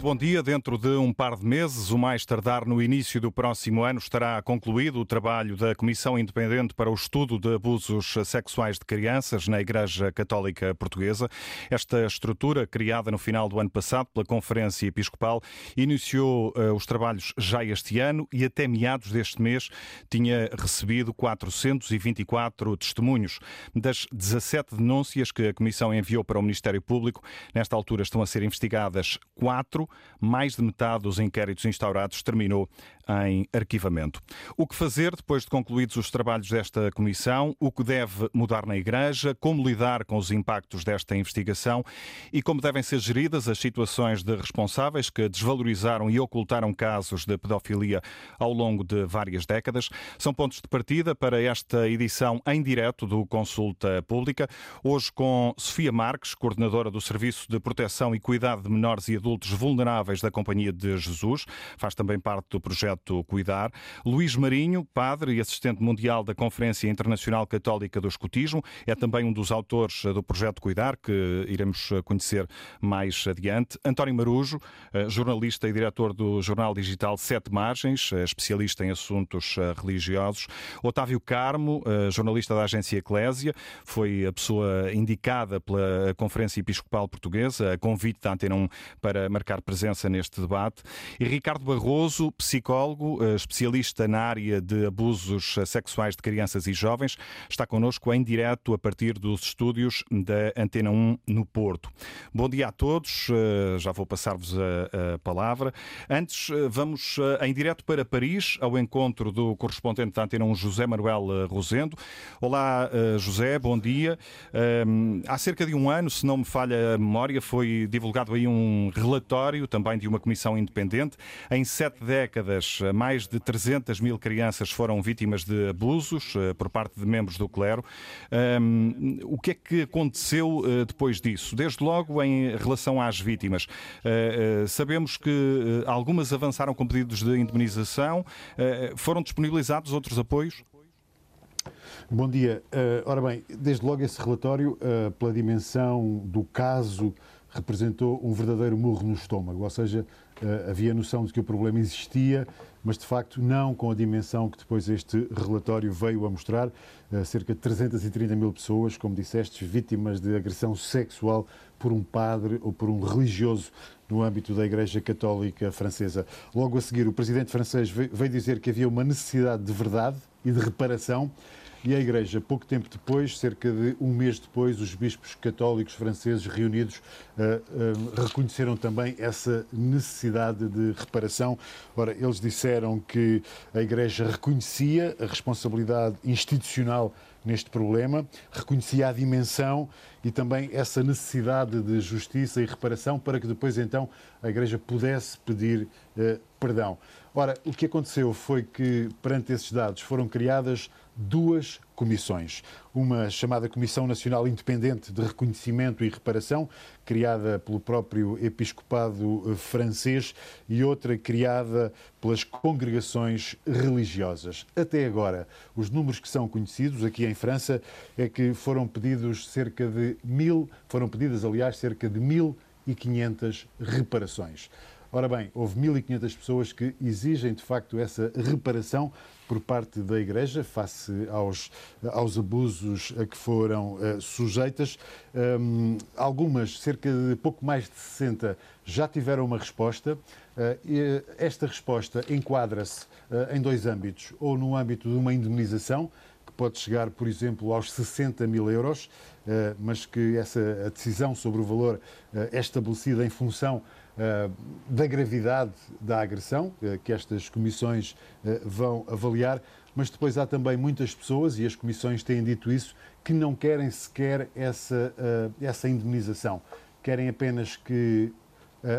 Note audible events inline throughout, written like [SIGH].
Muito bom dia. Dentro de um par de meses, o mais tardar no início do próximo ano, estará concluído o trabalho da Comissão Independente para o Estudo de Abusos Sexuais de Crianças na Igreja Católica Portuguesa. Esta estrutura, criada no final do ano passado pela Conferência Episcopal, iniciou uh, os trabalhos já este ano e até meados deste mês tinha recebido 424 testemunhos. Das 17 denúncias que a Comissão enviou para o Ministério Público, nesta altura estão a ser investigadas quatro mais de metade dos inquéritos instaurados terminou em arquivamento. O que fazer depois de concluídos os trabalhos desta comissão, o que deve mudar na Igreja, como lidar com os impactos desta investigação? E como devem ser geridas as situações de responsáveis que desvalorizaram e ocultaram casos de pedofilia ao longo de várias décadas, são pontos de partida para esta edição em direto do Consulta Pública. Hoje com Sofia Marques, coordenadora do Serviço de Proteção e Cuidado de Menores e Adultos Vulneráveis da Companhia de Jesus, faz também parte do projeto Cuidar. Luís Marinho, padre e assistente mundial da Conferência Internacional Católica do Escutismo, é também um dos autores do projeto Cuidar, que iremos conhecer mais adiante. António Marujo, eh, jornalista e diretor do jornal digital Sete Margens, eh, especialista em assuntos eh, religiosos. Otávio Carmo, jornalista da agência Eclésia, foi a pessoa indicada pela Conferência Episcopal Portuguesa, a convite da Antena 1 para marcar presença neste debate. E Ricardo Barroso, psicólogo psicólogo, eh, especialista na área de abusos sexuais de crianças e jovens, está connosco em direto a partir dos estúdios da Antena 1 no Porto. Bom dia a todos, eh, já vou passar-vos a, a, palavra. Antes, eh, vamos em direto para Paris, ao encontro do correspondente da Antena 1, José Manuel Rosendo. Olá, José, bom dia. Há cerca de um ano, se não me falha a memória, foi divulgado aí um relatório também de uma comissão independente. Em sete décadas, mais de 300 mil crianças foram vítimas de abusos eh, por parte de membros do clero. o que é que aconteceu eh, depois disso? Desde logo, em relação às vítimas, eh, sabemos que algumas avançaram com pedidos de indemnização. Foram disponibilizados outros apoios? Bom dia. ora bem, desde logo esse relatório, pela dimensão do caso, representou um verdadeiro murro no estômago, ou seja, havia noção de que o problema existia, mas de facto não com a dimensão que depois este relatório veio a mostrar. cerca de 330 mil pessoas, como disseste, vítimas de agressão sexual por um padre ou por um religioso no âmbito da Igreja Católica Francesa. Logo a seguir, o presidente francês veio dizer que havia uma necessidade de verdade e de reparação e a Igreja, pouco tempo depois, cerca de um mês depois, os bispos católicos franceses reunidos uh, uh, reconheceram também essa necessidade de reparação. Ora, eles disseram que a Igreja reconhecia a responsabilidade institucional neste problema, reconhecia a dimensão e também essa necessidade de justiça e reparação para que depois então a Igreja pudesse pedir uh, perdão. Ora, o que aconteceu foi que perante esses dados foram criadas duas comissões. Uma chamada Comissão Nacional Independente de Reconhecimento e Reparação, criada pelo próprio episcopado eh, francês, e outra criada pelas congregações religiosas. Até agora, os números que são conhecidos aqui em França é que foram pedidos cerca de mil, foram pedidas, aliás, cerca de 1.500 reparações. Ora bem, houve 1.500 pessoas que exigem de facto essa reparação por parte da Igreja face aos, aos abusos a que foram uh, sujeitas. Um, algumas, cerca de pouco mais de 60, já tiveram uma resposta. Uh, esta resposta enquadra-se uh, em dois âmbitos, ou no âmbito de uma indemnização, que pode chegar, por exemplo, aos 60 mil euros, mas que essa decisão sobre o valor é estabelecida em função da gravidade da agressão, eh, que estas comissões eh, vão avaliar, mas depois há também muitas pessoas, e as comissões têm dito isso, que não querem sequer essa, essa indemnização. Querem apenas que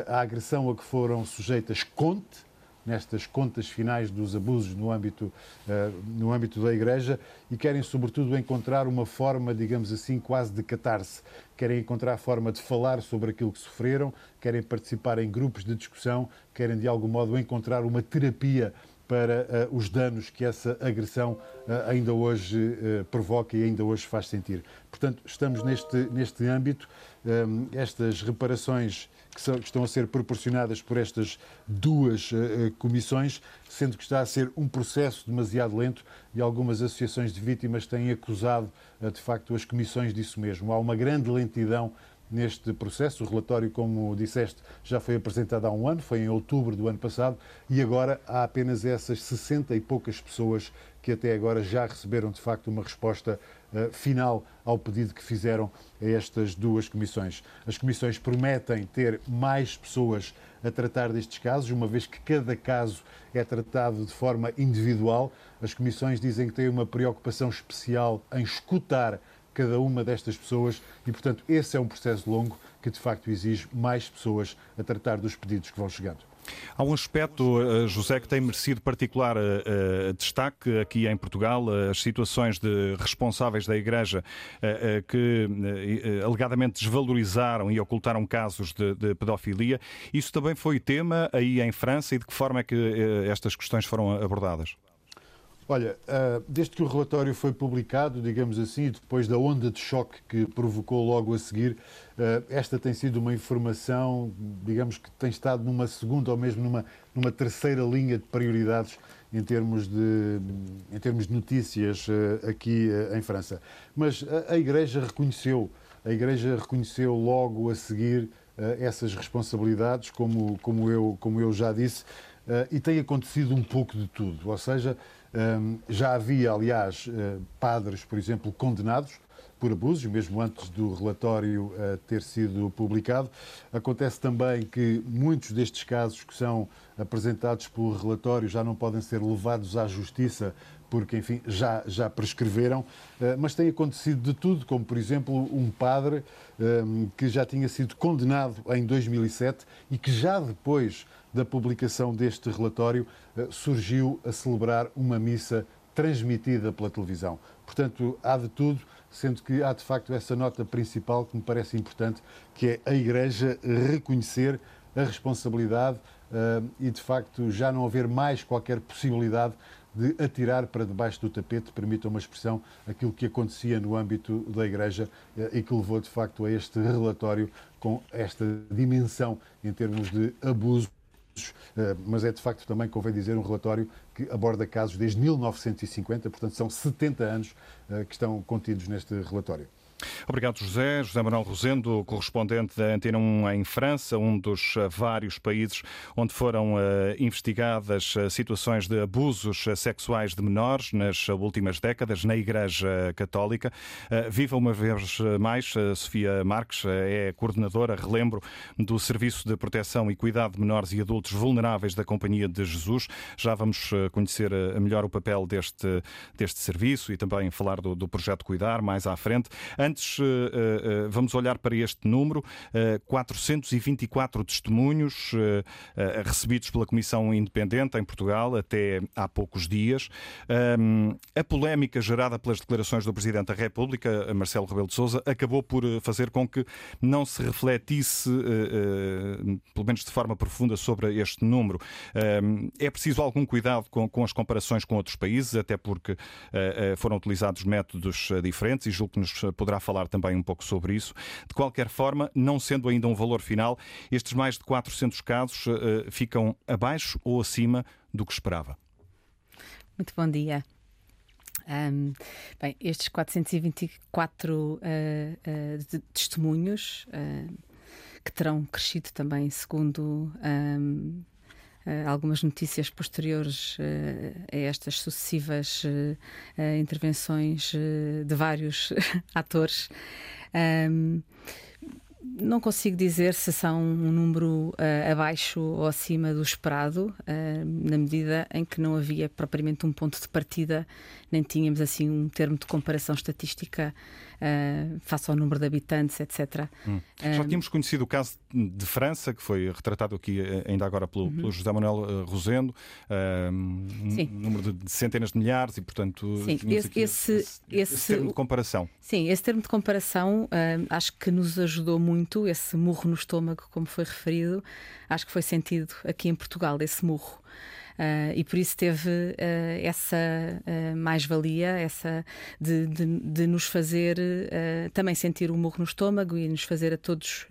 a agressão a que foram sujeitas conte nestas contas finais dos abusos no âmbito, uh, no âmbito da Igreja e querem, sobretudo, encontrar uma forma, digamos assim, quase de catarse. Querem encontrar a forma de falar sobre aquilo que sofreram, querem participar em grupos de discussão, querem, de algum modo, encontrar uma terapia para uh, os danos que essa agressão uh, ainda hoje uh, provoca e ainda hoje faz sentir. Portanto, estamos neste, neste âmbito. Um, estas reparações que, são, que, estão a ser proporcionadas por estas duas comissões, sendo que está a ser um processo demasiado lento e algumas associações de vítimas têm acusado, de facto, as comissões disso mesmo. Há uma grande lentidão neste processo. O relatório, como disseste, já foi apresentado há um ano, foi em outubro do ano passado, e agora há apenas essas 60 e poucas pessoas que até agora já receberam de facto uma resposta uh, final ao pedido que fizeram a estas duas comissões. As comissões prometem ter mais pessoas a tratar destes casos, uma vez que cada caso é tratado de forma individual. As comissões dizem que têm uma preocupação especial em escutar cada uma destas pessoas e, portanto, esse é um processo longo que, de facto, exige mais pessoas a tratar dos pedidos que vão chegando. Há um aspecto, eh, José, que tem merecido particular uh, destaque aqui em Portugal, as situações de responsáveis da Igreja que alegadamente desvalorizaram e ocultaram casos de, pedofilia. Isso também foi tema aí em França e de que forma é que estas questões foram abordadas? Olha, uh, desde que o relatório foi publicado, digamos assim, e depois da onda de choque que provocou logo a seguir, uh, esta tem sido uma informação, digamos que tem estado numa segunda ou mesmo numa, numa terceira linha de prioridades em termos de, em termos de notícias uh, aqui em França. Mas a, a, Igreja reconheceu, a Igreja reconheceu logo a seguir essas responsabilidades, como, como, eu, como eu já disse, e tem acontecido um pouco de tudo. Ou seja, já havia, aliás, eh, padres, por exemplo, condenados por abusos, mesmo antes do relatório eh, ter sido publicado. Acontece também que muitos destes casos que são apresentados pelo relatório já não podem ser levados à justiça porque, enfim, já, já prescreveram, eh, mas tem acontecido de tudo, como, por exemplo, um padre que já tinha sido condenado em 2007 e que já depois da publicação deste relatório, eh, surgiu a celebrar uma missa transmitida pela televisão. Portanto, há de tudo, sendo que há de facto essa nota principal que me parece importante, que é a Igreja reconhecer a responsabilidade uh, e de facto já não haver mais qualquer possibilidade de atirar para debaixo do tapete, permita uma expressão, aquilo que acontecia no âmbito da Igreja uh, e que levou de facto a este relatório com esta dimensão em termos de abuso eh, mas é de facto também, convém dizer, um relatório que aborda casos desde 1950, portanto são 70 anos eh, que estão contidos neste relatório. Obrigado, José. José Manuel Rosendo, correspondente da Antena 1 em França, um dos eh, vários países onde foram uh, investigadas uh, situações de abusos sexuais de menores nas últimas décadas na Igreja Católica. Viva uma vez mais, Sofia Marques é coordenadora, relembro, do Serviço de Proteção e Cuidado de Menores e Adultos Vulneráveis da Companhia de Jesus. Já vamos conhecer melhor o papel deste, deste serviço e também falar do, do projeto Cuidar mais à frente. Antes, eh, eh, vamos olhar para este número: 424 eh, testemunhos recebidos pela Comissão Independente em Portugal até há poucos dias. A polémica gerada pelas declarações do Presidente da República, Marcelo Rebelo de Sousa, acabou por fazer com que não se refletisse, pelo menos de forma profunda, sobre este número. É preciso algum cuidado com as comparações com outros países, até porque foram utilizados métodos diferentes e julgo que nos poderá falar também um pouco sobre isso. De qualquer forma, não sendo ainda um valor final, estes mais de 400 casos uh, ficam abaixo ou acima do que esperava. Muito bom dia. Um, bem, estes 424 uh, uh, de testemunhos uh, que terão crescido também, segundo um, algumas notícias posteriores uh, a estas sucessivas uh, intervenções de vários [LAUGHS] atores. Um, não consigo dizer se são um número abaixo ou acima do esperado, na medida em que não havia propriamente um ponto de partida, nem tínhamos assim um termo de comparação estatística uh, face ao número de habitantes, etc. Hum. Já tínhamos conhecido o caso de França, que foi retratado aqui eh, ainda agora pelo, uhum. pelo José Manuel uh, Rosendo, uh, um número de centenas de milhares e, portanto, Sim, esse, esse, esse, esse, termo de comparação. Sim, esse termo de comparação acho que nos ajudou muito, esse murro no estômago, como foi referido, acho que foi sentido aqui em Portugal, esse murro. Uh, e por isso teve uh, essa uh, mais-valia, essa de, de, de, nos fazer também sentir o morro no estômago e nos fazer a todos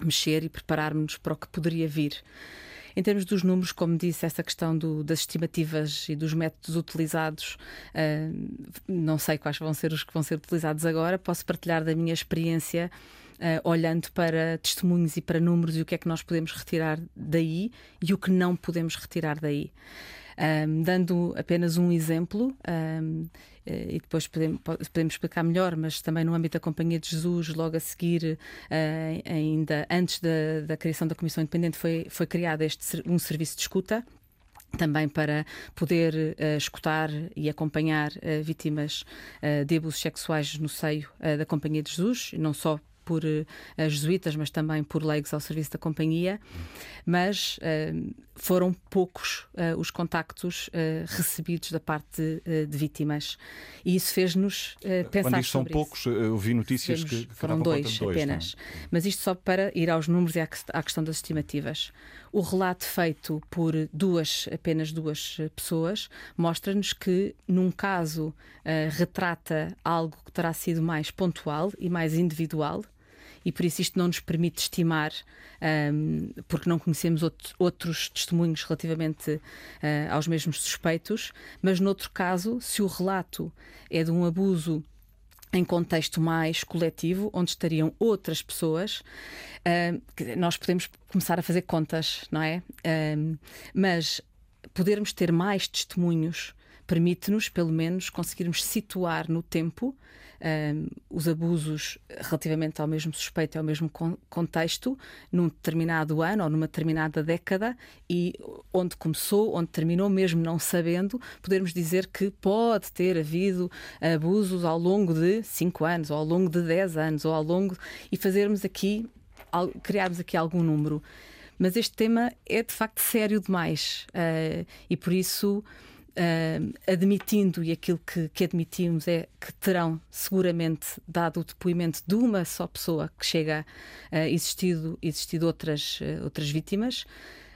mexer e prepararmos para o que poderia vir. Em termos dos números, como disse, essa questão do, das estimativas e dos métodos utilizados, não sei quais vão ser os que vão ser utilizados agora, posso partilhar da minha experiência. Uh, olhando para testemunhos e para números e o que é que nós podemos retirar daí e o que não podemos retirar daí. Um, dando apenas um exemplo, um, eh, e depois podemos, podemos explicar melhor, mas também no âmbito da Companhia de Jesus, logo a seguir, uh, ainda antes da, da criação da Comissão Independente, foi, foi criado este, um serviço de escuta também para poder uh, escutar e acompanhar uh, vítimas uh, de abusos sexuais no seio da Companhia de Jesus, não só por uh, jesuítas, mas também por leigos ao serviço da companhia. Mas uh, foram poucos uh, os contactos recebidos da parte de, de vítimas. E isso fez-nos pensar Quando isto são poucos, eu vi notícias que, que foram dois, dois, apenas. Não? Mas isto só para ir aos números e à, questão das estimativas. O relato feito por duas, apenas duas pessoas, mostra-nos que, num caso, retrata algo que terá sido mais pontual e mais individual, e por isso isto não nos permite estimar, um, porque não conhecemos outro, outros testemunhos relativamente uh, aos mesmos suspeitos, mas noutro caso, se o relato é de um abuso em contexto mais coletivo, onde estariam outras pessoas, uh, nós podemos começar a fazer contas, não é? Uh, mas podermos ter mais testemunhos permite-nos, pelo menos, conseguirmos situar no tempo um, os abusos relativamente ao mesmo suspeito, ao mesmo contexto, num determinado ano ou numa determinada década e onde começou, onde terminou, mesmo não sabendo, podermos dizer que pode ter havido abusos ao longo de 5 anos, ou ao longo de 10 anos, ou ao longo. e fazermos aqui, criarmos aqui algum número. Mas este tema é de facto sério demais uh, e por isso uh, admitindo, e aquilo que, que, admitimos é que terão seguramente dado o depoimento de uma só pessoa que chega a uh, existido, existido outras, uh, outras vítimas.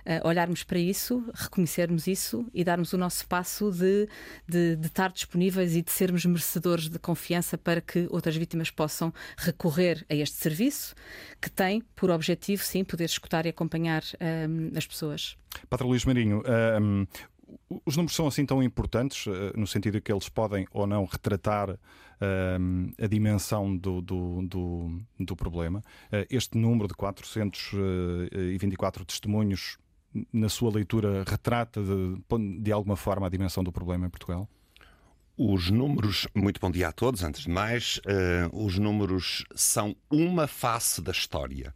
Uh, olharmos para isso, reconhecermos isso e darmos o nosso passo de, de, de, estar disponíveis e de sermos merecedores de confiança para que outras vítimas possam recorrer a este serviço, que tem por objetivo, sim, poder escutar e acompanhar as pessoas. Padre Luís Marinho, os números são assim tão importantes, eh, no sentido que eles podem ou não retratar uh, a dimensão do, do, do, do problema. Uh, este número de 424 testemunhos, na sua leitura, retrata de, de alguma forma a dimensão do problema em Portugal? Os números, muito bom dia a todos, antes de mais, uh, os números são uma face da história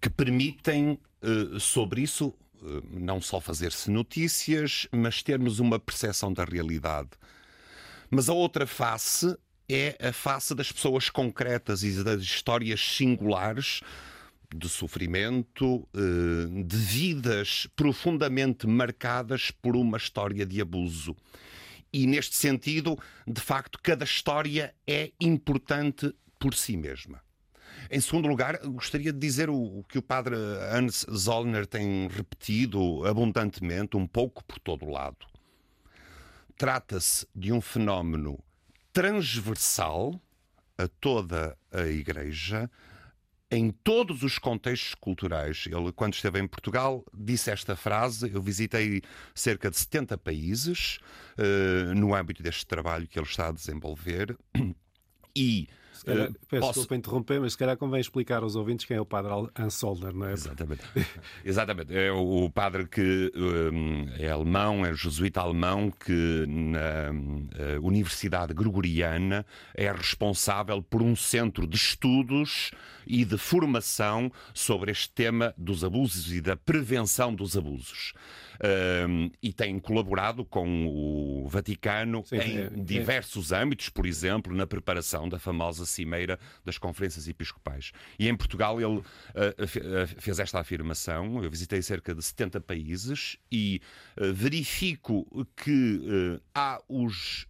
que permitem sobre isso eh, não só fazer-se notícias, mas termos uma percepção da realidade. Mas a outra face é a face das pessoas concretas e das histórias singulares de sofrimento, eh, de vidas profundamente marcadas por uma história de abuso. E neste sentido, de facto, cada história é importante por si mesma. Em segundo lugar, gostaria de dizer o que o padre Hans Zollner tem repetido abundantemente, um pouco por todo o lado. Trata-se de um fenómeno transversal a toda a Igreja, em todos os contextos culturais. Ele, quando esteve em Portugal, disse esta frase. Eu visitei cerca de 70 países uh, no âmbito deste trabalho que ele está a desenvolver [CLEARS THROAT] e calhar, uh, peço posso... desculpa interromper, mas se calhar convém explicar aos ouvintes quem é o padre Ansolder, não é? Exatamente. [LAUGHS] Exatamente. É o padre que um, é alemão, é jesuíta alemão, que na uh, Universidade Gregoriana é responsável por um centro de estudos e de formação sobre este tema dos abusos e da prevenção dos abusos e tem colaborado com o Vaticano Sim, em é, é. diversos é. âmbitos, por exemplo, na preparação da famosa Cimeira das Conferências Episcopais. E em Portugal ele uh, fez esta afirmação. Eu visitei cerca de 70 países e uh, verifico que há os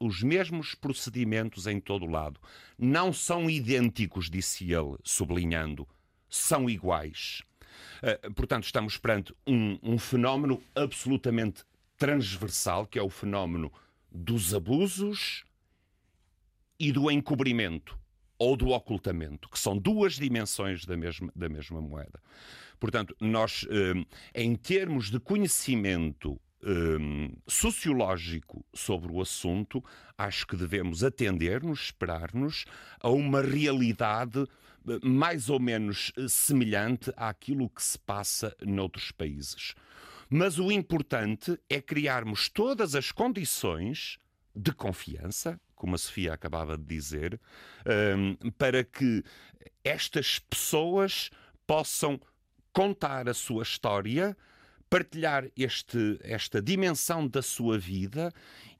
os mesmos procedimentos em todo o lado. Não são idênticos, disse ele, sublinhando, são iguais. Uh, portanto, estamos perante um, um fenómeno absolutamente transversal, que é o fenómeno dos abusos e do encobrimento ou do ocultamento, que são duas dimensões da mesma, da mesma moeda. Portanto, nós, em termos de conhecimento um, sociológico sobre o assunto, acho que devemos atender-nos, esperar-nos a uma realidade eh, mais ou menos eh, semelhante àquilo que se passa noutros países. Mas o importante é criarmos todas as condições de confiança, como a Sofia acabava de dizer, um, para que estas pessoas possam contar a sua história partilhar este, esta dimensão da sua vida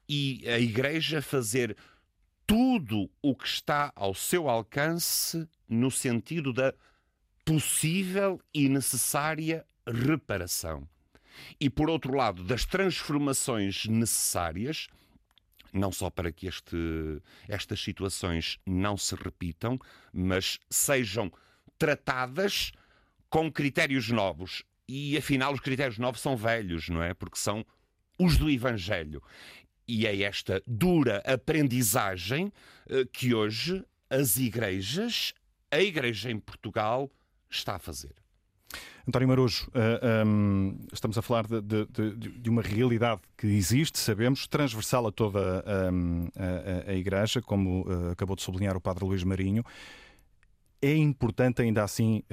e a Igreja fazer tudo o que está ao seu alcance no sentido da possível e necessária reparação. E, por outro lado, das transformações necessárias, não só para que este, estas situações não se repitam, mas sejam tratadas com critérios novos e afinal os critérios novos são velhos, não é? Porque são os do Evangelho. E é esta dura aprendizagem eh, que hoje as igrejas, a igreja em Portugal, está a fazer. António Marujo, uh, um, estamos a falar de, de, de, uma realidade que existe, sabemos, transversal a toda um, a, a, Igreja, como uh, acabou de sublinhar o Padre Luís Marinho. É importante, ainda assim,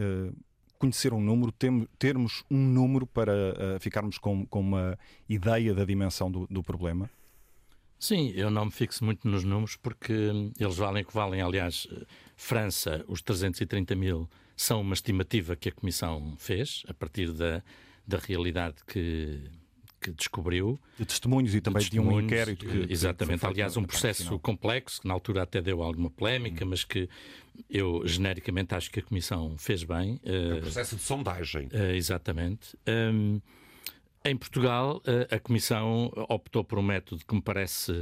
conhecer um número, termos um número para ficarmos com, com, uma ideia da dimensão do, do, problema? Sim, eu não me fixo muito nos números porque eles valem o que valem. Aliás, França, os 330 mil são uma estimativa que a Comissão fez a partir da, da realidade que, que descobriu. De testemunhos e também de, de um inquérito que. Exatamente. Que Aliás, um processo complexo, que na altura até deu alguma polémica, hum. mas que eu genericamente acho que a Comissão fez bem. É um processo de sondagem. Uh, exatamente. Um, em Portugal, a Comissão optou por um método que me parece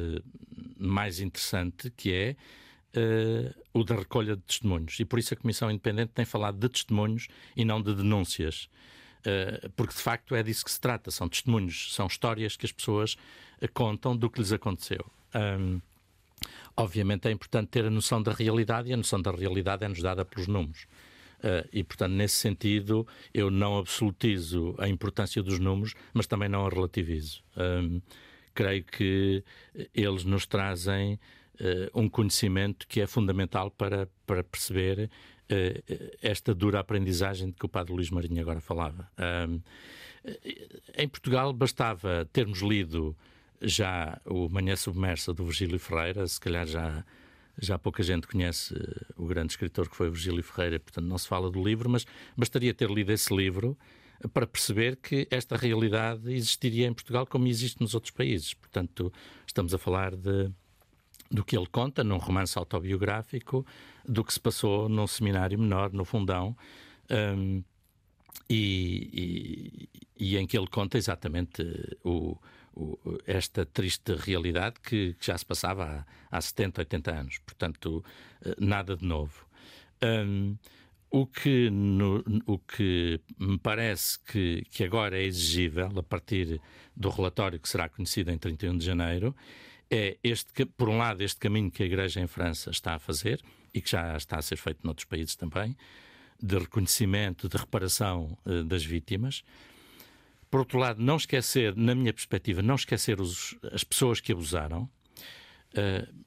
mais interessante, que é uh, o da recolha de testemunhos. E por isso a Comissão Independente tem falado de testemunhos e não de denúncias. Eh, porque de facto é disso que se trata. São testemunhos, são histórias que as pessoas eh, contam do que lhes aconteceu. Um, obviamente é importante ter a noção da realidade e a noção da realidade é-nos dada pelos números. Uh, e, portanto, nesse sentido, eu não absolutizo a importância dos números, mas também não a relativizo. Creio que eles nos trazem uh, um conhecimento que é fundamental para, para perceber eh, esta dura aprendizagem de que o Padre Luís Marinho agora falava. em Portugal bastava termos lido já o Manhã Submersa do Virgílio Ferreira, se calhar já, já pouca gente conhece o grande escritor que foi Virgílio Ferreira, portanto não se fala do livro, mas bastaria ter lido esse livro para perceber que esta realidade existiria em Portugal como existe nos outros países. Portanto, estamos a falar de do que ele conta num romance autobiográfico, do que se passou num seminário menor, no Fundão, um, e, e, e, em que ele conta exatamente o, o, esta triste realidade que, já se passava há, há 70, 80 anos. Portanto, eh, nada de novo. Um, o que, no, o que me parece que, que agora é exigível, a partir do relatório que será conhecido em 31 de janeiro, é este, por um lado, este caminho que a Igreja em França está a fazer e que já está a ser feito noutros países também, de reconhecimento, de reparação uh, das vítimas. Por outro lado, não esquecer, na minha perspectiva, não esquecer os, as pessoas que abusaram, uh,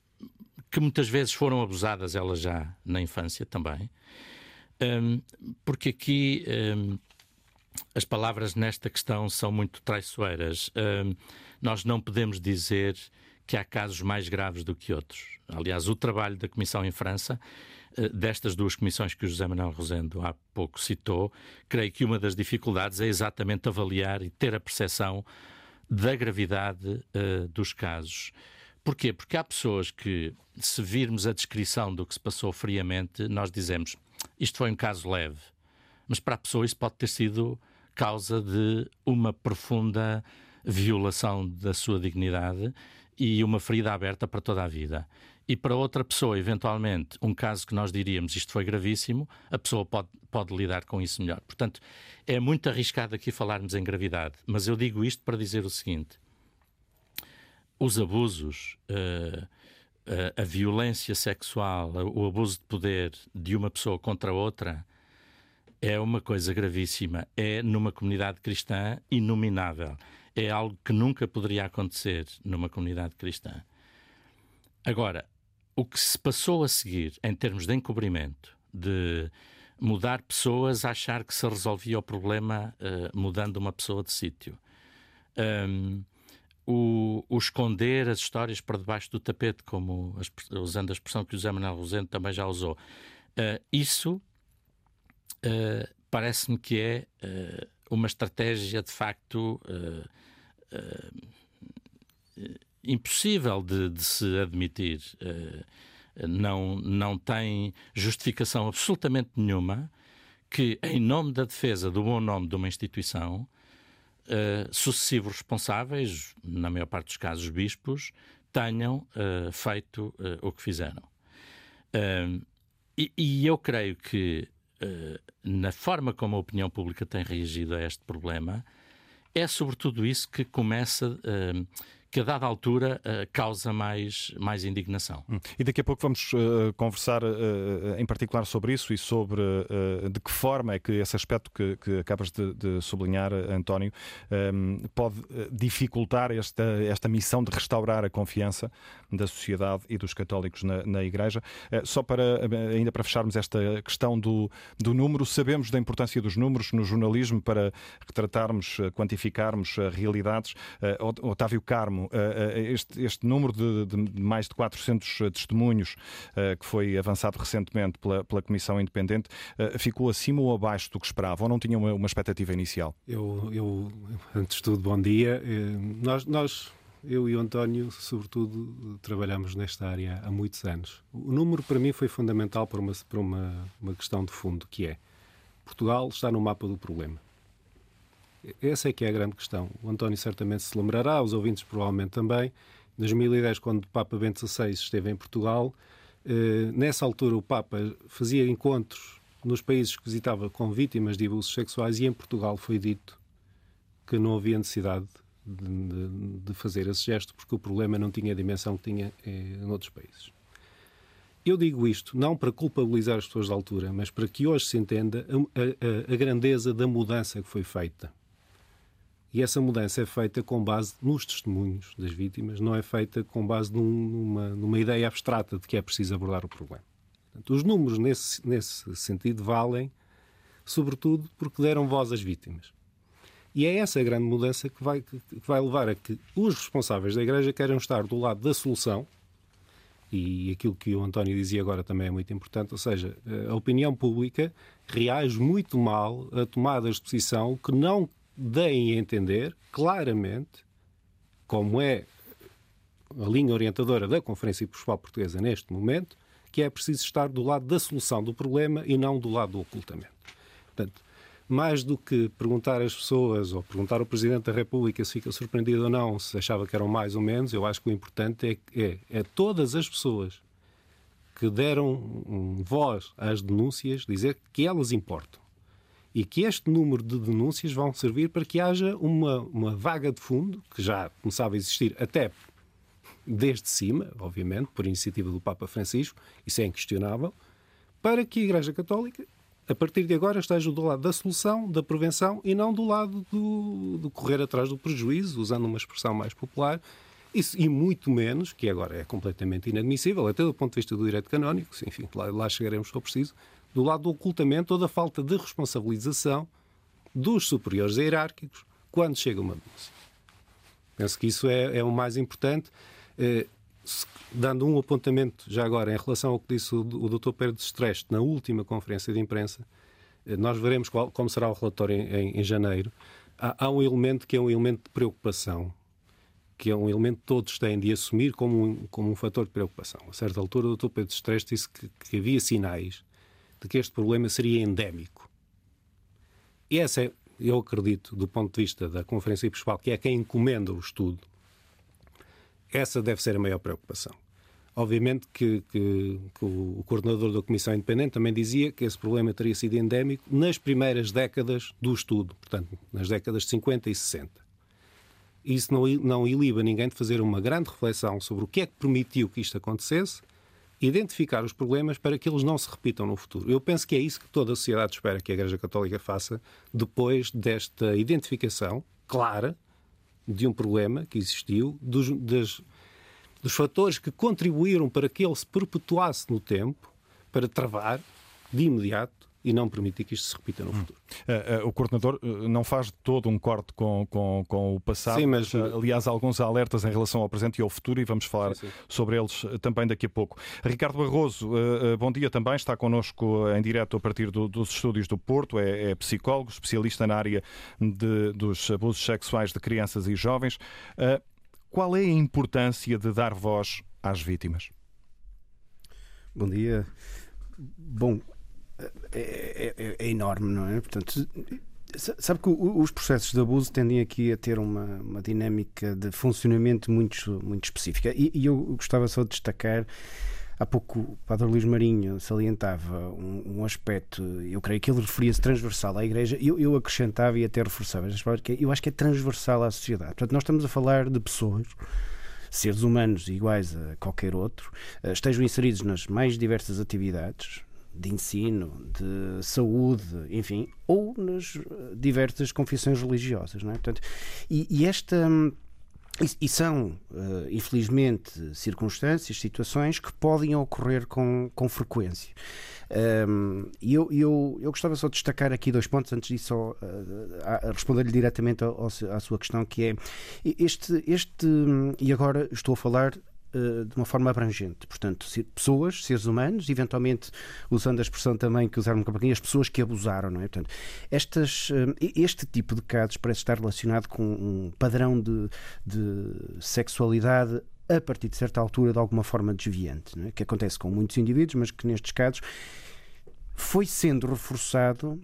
que muitas vezes foram abusadas elas já na infância também, um, porque aqui um, as palavras nesta questão são muito traiçoeiras. Um, nós não podemos dizer que há casos mais graves do que outros. Aliás, o trabalho da Comissão em França, eh, destas duas comissões que o José Manuel Rosendo há pouco citou, creio que uma das dificuldades é exatamente avaliar e ter a percepção da gravidade uh, dos casos. Porquê? Porque há pessoas que, se virmos a descrição do que se passou friamente, nós dizemos isto foi um caso leve. Mas para a pessoa isso pode ter sido causa de uma profunda violação da sua dignidade e uma ferida aberta para toda a vida. E para outra pessoa, eventualmente, um caso que nós diríamos isto foi gravíssimo, a pessoa pode, pode lidar com isso melhor. Portanto, é muito arriscado aqui falarmos em gravidade, mas eu digo isto para dizer o seguinte: os abusos, uh, uh, a violência sexual, o abuso de poder de uma pessoa contra outra é uma coisa gravíssima. É numa comunidade cristã inominável. É algo que nunca poderia acontecer numa comunidade cristã. Agora, o que se passou a seguir em termos de encobrimento, de mudar pessoas achar que se resolvia o problema uh, mudando uma pessoa de sítio. Um, o, o, esconder as histórias para debaixo do tapete, como as, usando a expressão que o Zé Manuel Rosendo também já usou. Uh, isso uh, parece-me que é uma estratégia de facto impossível de, de, se admitir. não, não tem justificação absolutamente nenhuma que, em nome da defesa do bom nome de uma instituição, uh, sucessivos responsáveis, na maior parte dos casos bispos, tenham uh, feito o que fizeram. E, e, eu creio que, na forma como a opinião pública tem reagido a este problema, é sobretudo isso que começa que a dada altura uh, causa mais, mais indignação. Hum. E daqui a pouco vamos uh, conversar uh, em particular sobre isso e sobre de que forma é que esse aspecto que, que acabas de, de sublinhar, António, um, pode dificultar esta, esta missão de restaurar a confiança da sociedade e dos católicos na, na Igreja. só para, ainda para fecharmos esta questão do, do número, sabemos da importância dos números no jornalismo para retratarmos, quantificarmos realidades. Otávio Carmo eh, eh, este, este número de, de, mais de 400 testemunhos eh, que foi avançado recentemente pela, pela Comissão Independente ficou acima ou abaixo do que esperava ou não tinha uma, uma expectativa inicial? Eu, eu, antes de tudo, bom dia. Nós, nós eu e o António, sobretudo, trabalhamos nesta área há muitos anos. O número, para mim, foi fundamental para uma, para uma, uma questão de fundo, que é Portugal está no mapa do problema. Essa é que é a grande questão. O António certamente se lembrará, os ouvintes provavelmente também. Em 2010, quando o Papa Bento XVI esteve em Portugal, eh, nessa altura o Papa fazia encontros nos países que visitava com vítimas de abusos sexuais e em Portugal foi dito que não havia necessidade de, de, fazer esse gesto porque o problema não tinha a dimensão que tinha eh, em outros países. Eu digo isto não para culpabilizar as pessoas da altura, mas para que hoje se entenda a, a, a grandeza da mudança que foi feita. E essa mudança é feita com base nos testemunhos das vítimas, não é feita com base num, numa, numa ideia abstrata de que é preciso abordar o problema. Portanto, os números, nesse, nesse sentido, valem, sobretudo, porque deram voz às vítimas. E é essa a grande mudança que vai, que vai levar a que os responsáveis da Igreja queiram estar do lado da solução, e aquilo que o António dizia agora também é muito importante, ou seja, a opinião pública reage muito mal a tomadas de posição que não deem a entender claramente como é a linha orientadora da Conferência Episcopal Portuguesa neste momento, que é preciso estar do lado da solução do problema e não do lado do ocultamento. Portanto, mais do que perguntar às pessoas ou perguntar ao Presidente da República se fica surpreendido ou não, se achava que eram mais ou menos, eu acho que o importante é, é, é todas as pessoas que deram voz às denúncias dizer que elas importam e que este número de denúncias vão servir para que haja uma, uma vaga de fundo, que já começava a existir até desde cima, obviamente, por iniciativa do Papa Francisco, isso é inquestionável, para que a Igreja Católica, a partir de agora, esteja do lado da solução, da prevenção e não do lado do, do correr atrás do prejuízo, usando uma expressão mais popular, isso, e muito menos, que agora é completamente inadmissível, até do ponto de vista do direito canónico, enfim, lá, lá chegaremos se for preciso, do lado do ocultamento ou da falta de responsabilização dos superiores hierárquicos quando chega uma denúncia. Penso que isso é, é o mais importante. Eh, dando um apontamento já agora em relação ao que disse o, o Dr. Pedro de Streste na última conferência de imprensa, eh, nós veremos qual, como será o relatório em, em, em janeiro. Há, há, um elemento que é um elemento de preocupação, que é um elemento que todos têm de assumir como um, como um fator de preocupação. A certa altura, o Dr. Pedro de Streste disse que, que havia sinais de que este problema seria endémico. E essa é, eu acredito, do ponto de vista da Conferência Episcopal, que é quem encomenda o estudo, essa deve ser a maior preocupação. Obviamente que, que, que, o coordenador da Comissão Independente também dizia que esse problema teria sido endémico nas primeiras décadas do estudo, portanto, nas décadas de 50 e 60. Isso não, não iliba ninguém de fazer uma grande reflexão sobre o que é que permitiu que isto acontecesse, identificar os problemas para que eles não se repitam no futuro. Eu penso que é isso que toda a sociedade espera que a Igreja Católica faça depois desta identificação clara de um problema que existiu, dos, das, dos fatores que contribuíram para que ele se perpetuasse no tempo, para travar de imediato e não permitir que isto se repita no hum. futuro. Uh, uh, o coordenador uh, não faz todo um corte com, com, com o passado, sim, mas, aliás, alguns alertas em relação ao presente e ao futuro, e vamos falar sim, sim. sobre eles também daqui a pouco. Ricardo Barroso, bom dia também, está connosco em direto a partir do, dos estúdios do Porto, é, é, psicólogo, especialista na área de, dos abusos sexuais de crianças e jovens. qual é a importância de dar voz às vítimas? Bom dia. Bom, é, é, é, enorme, não é? Portanto, sabe que os processos de abuso tendem aqui a ter uma, uma dinâmica de funcionamento muito, muito específica. E, e, eu gostava só de destacar. Há pouco o Padre Luís Marinho salientava um, um aspecto, eu creio que ele referia-se transversal à Igreja, eu, eu acrescentava e até reforçava, que eu acho que é transversal à sociedade. Portanto, nós estamos a falar de pessoas seres humanos iguais a qualquer outro, eh, estejam inseridos nas mais diversas atividades, de ensino, de saúde, enfim, ou nas eh, diversas confissões religiosas. Não é? Portanto, e, e esta. E, são, uh, infelizmente, circunstâncias, situações que podem ocorrer com, com frequência. Um, e eu, eu, eu gostava só de destacar aqui dois pontos, antes disso, uh, a responder-lhe diretamente à sua questão, que é este, este, e agora estou a falar eh, de uma forma abrangente. Portanto, pessoas, seres humanos, eventualmente usando a expressão também que usaram campanha, as pessoas que abusaram, não é? Portanto, estas, eh, este tipo de casos parece estar relacionado com um padrão de, de sexualidade a partir de certa altura de alguma forma desviante, é? que acontece com muitos indivíduos, mas que nestes casos foi sendo reforçado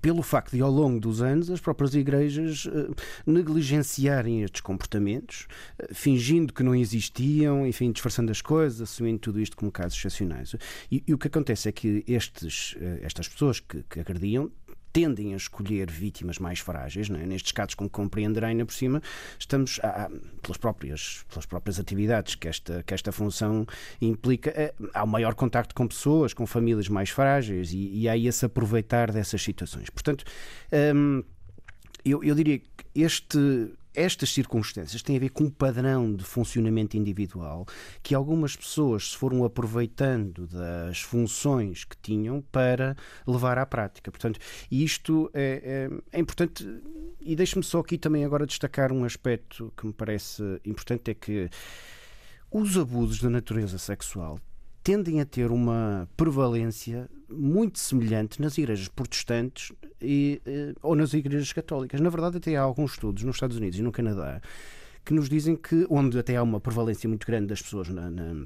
pelo facto de, ao longo dos anos, as próprias igrejas uh, negligenciarem estes comportamentos, uh, fingindo que não existiam, enfim, disfarçando as coisas, assumindo tudo isto como casos excepcionais. E, e o que acontece é que estes, uh, estas pessoas que, que agrediam tendem a escolher vítimas mais frágeis. É? Nestes casos, como compreenderá ainda por cima, estamos, pelas, próprias, pelas próprias atividades que esta, que esta função implica, é, há um maior contacto com pessoas, com famílias mais frágeis e, e há esse aproveitar dessas situações. Portanto, hum, eu, eu diria que este estas circunstâncias têm a ver com um padrão de funcionamento individual que algumas pessoas se foram aproveitando das funções que tinham para levar à prática. Portanto, isto é, é, é importante. E deixe-me só aqui também agora destacar um aspecto que me parece importante: é que os abusos da natureza sexual tendem a ter uma prevalência muito semelhante nas igrejas protestantes e, eh, ou nas igrejas católicas. Na verdade, até há alguns estudos nos Estados Unidos e no Canadá que nos dizem que, onde até há uma prevalência muito grande das pessoas na, na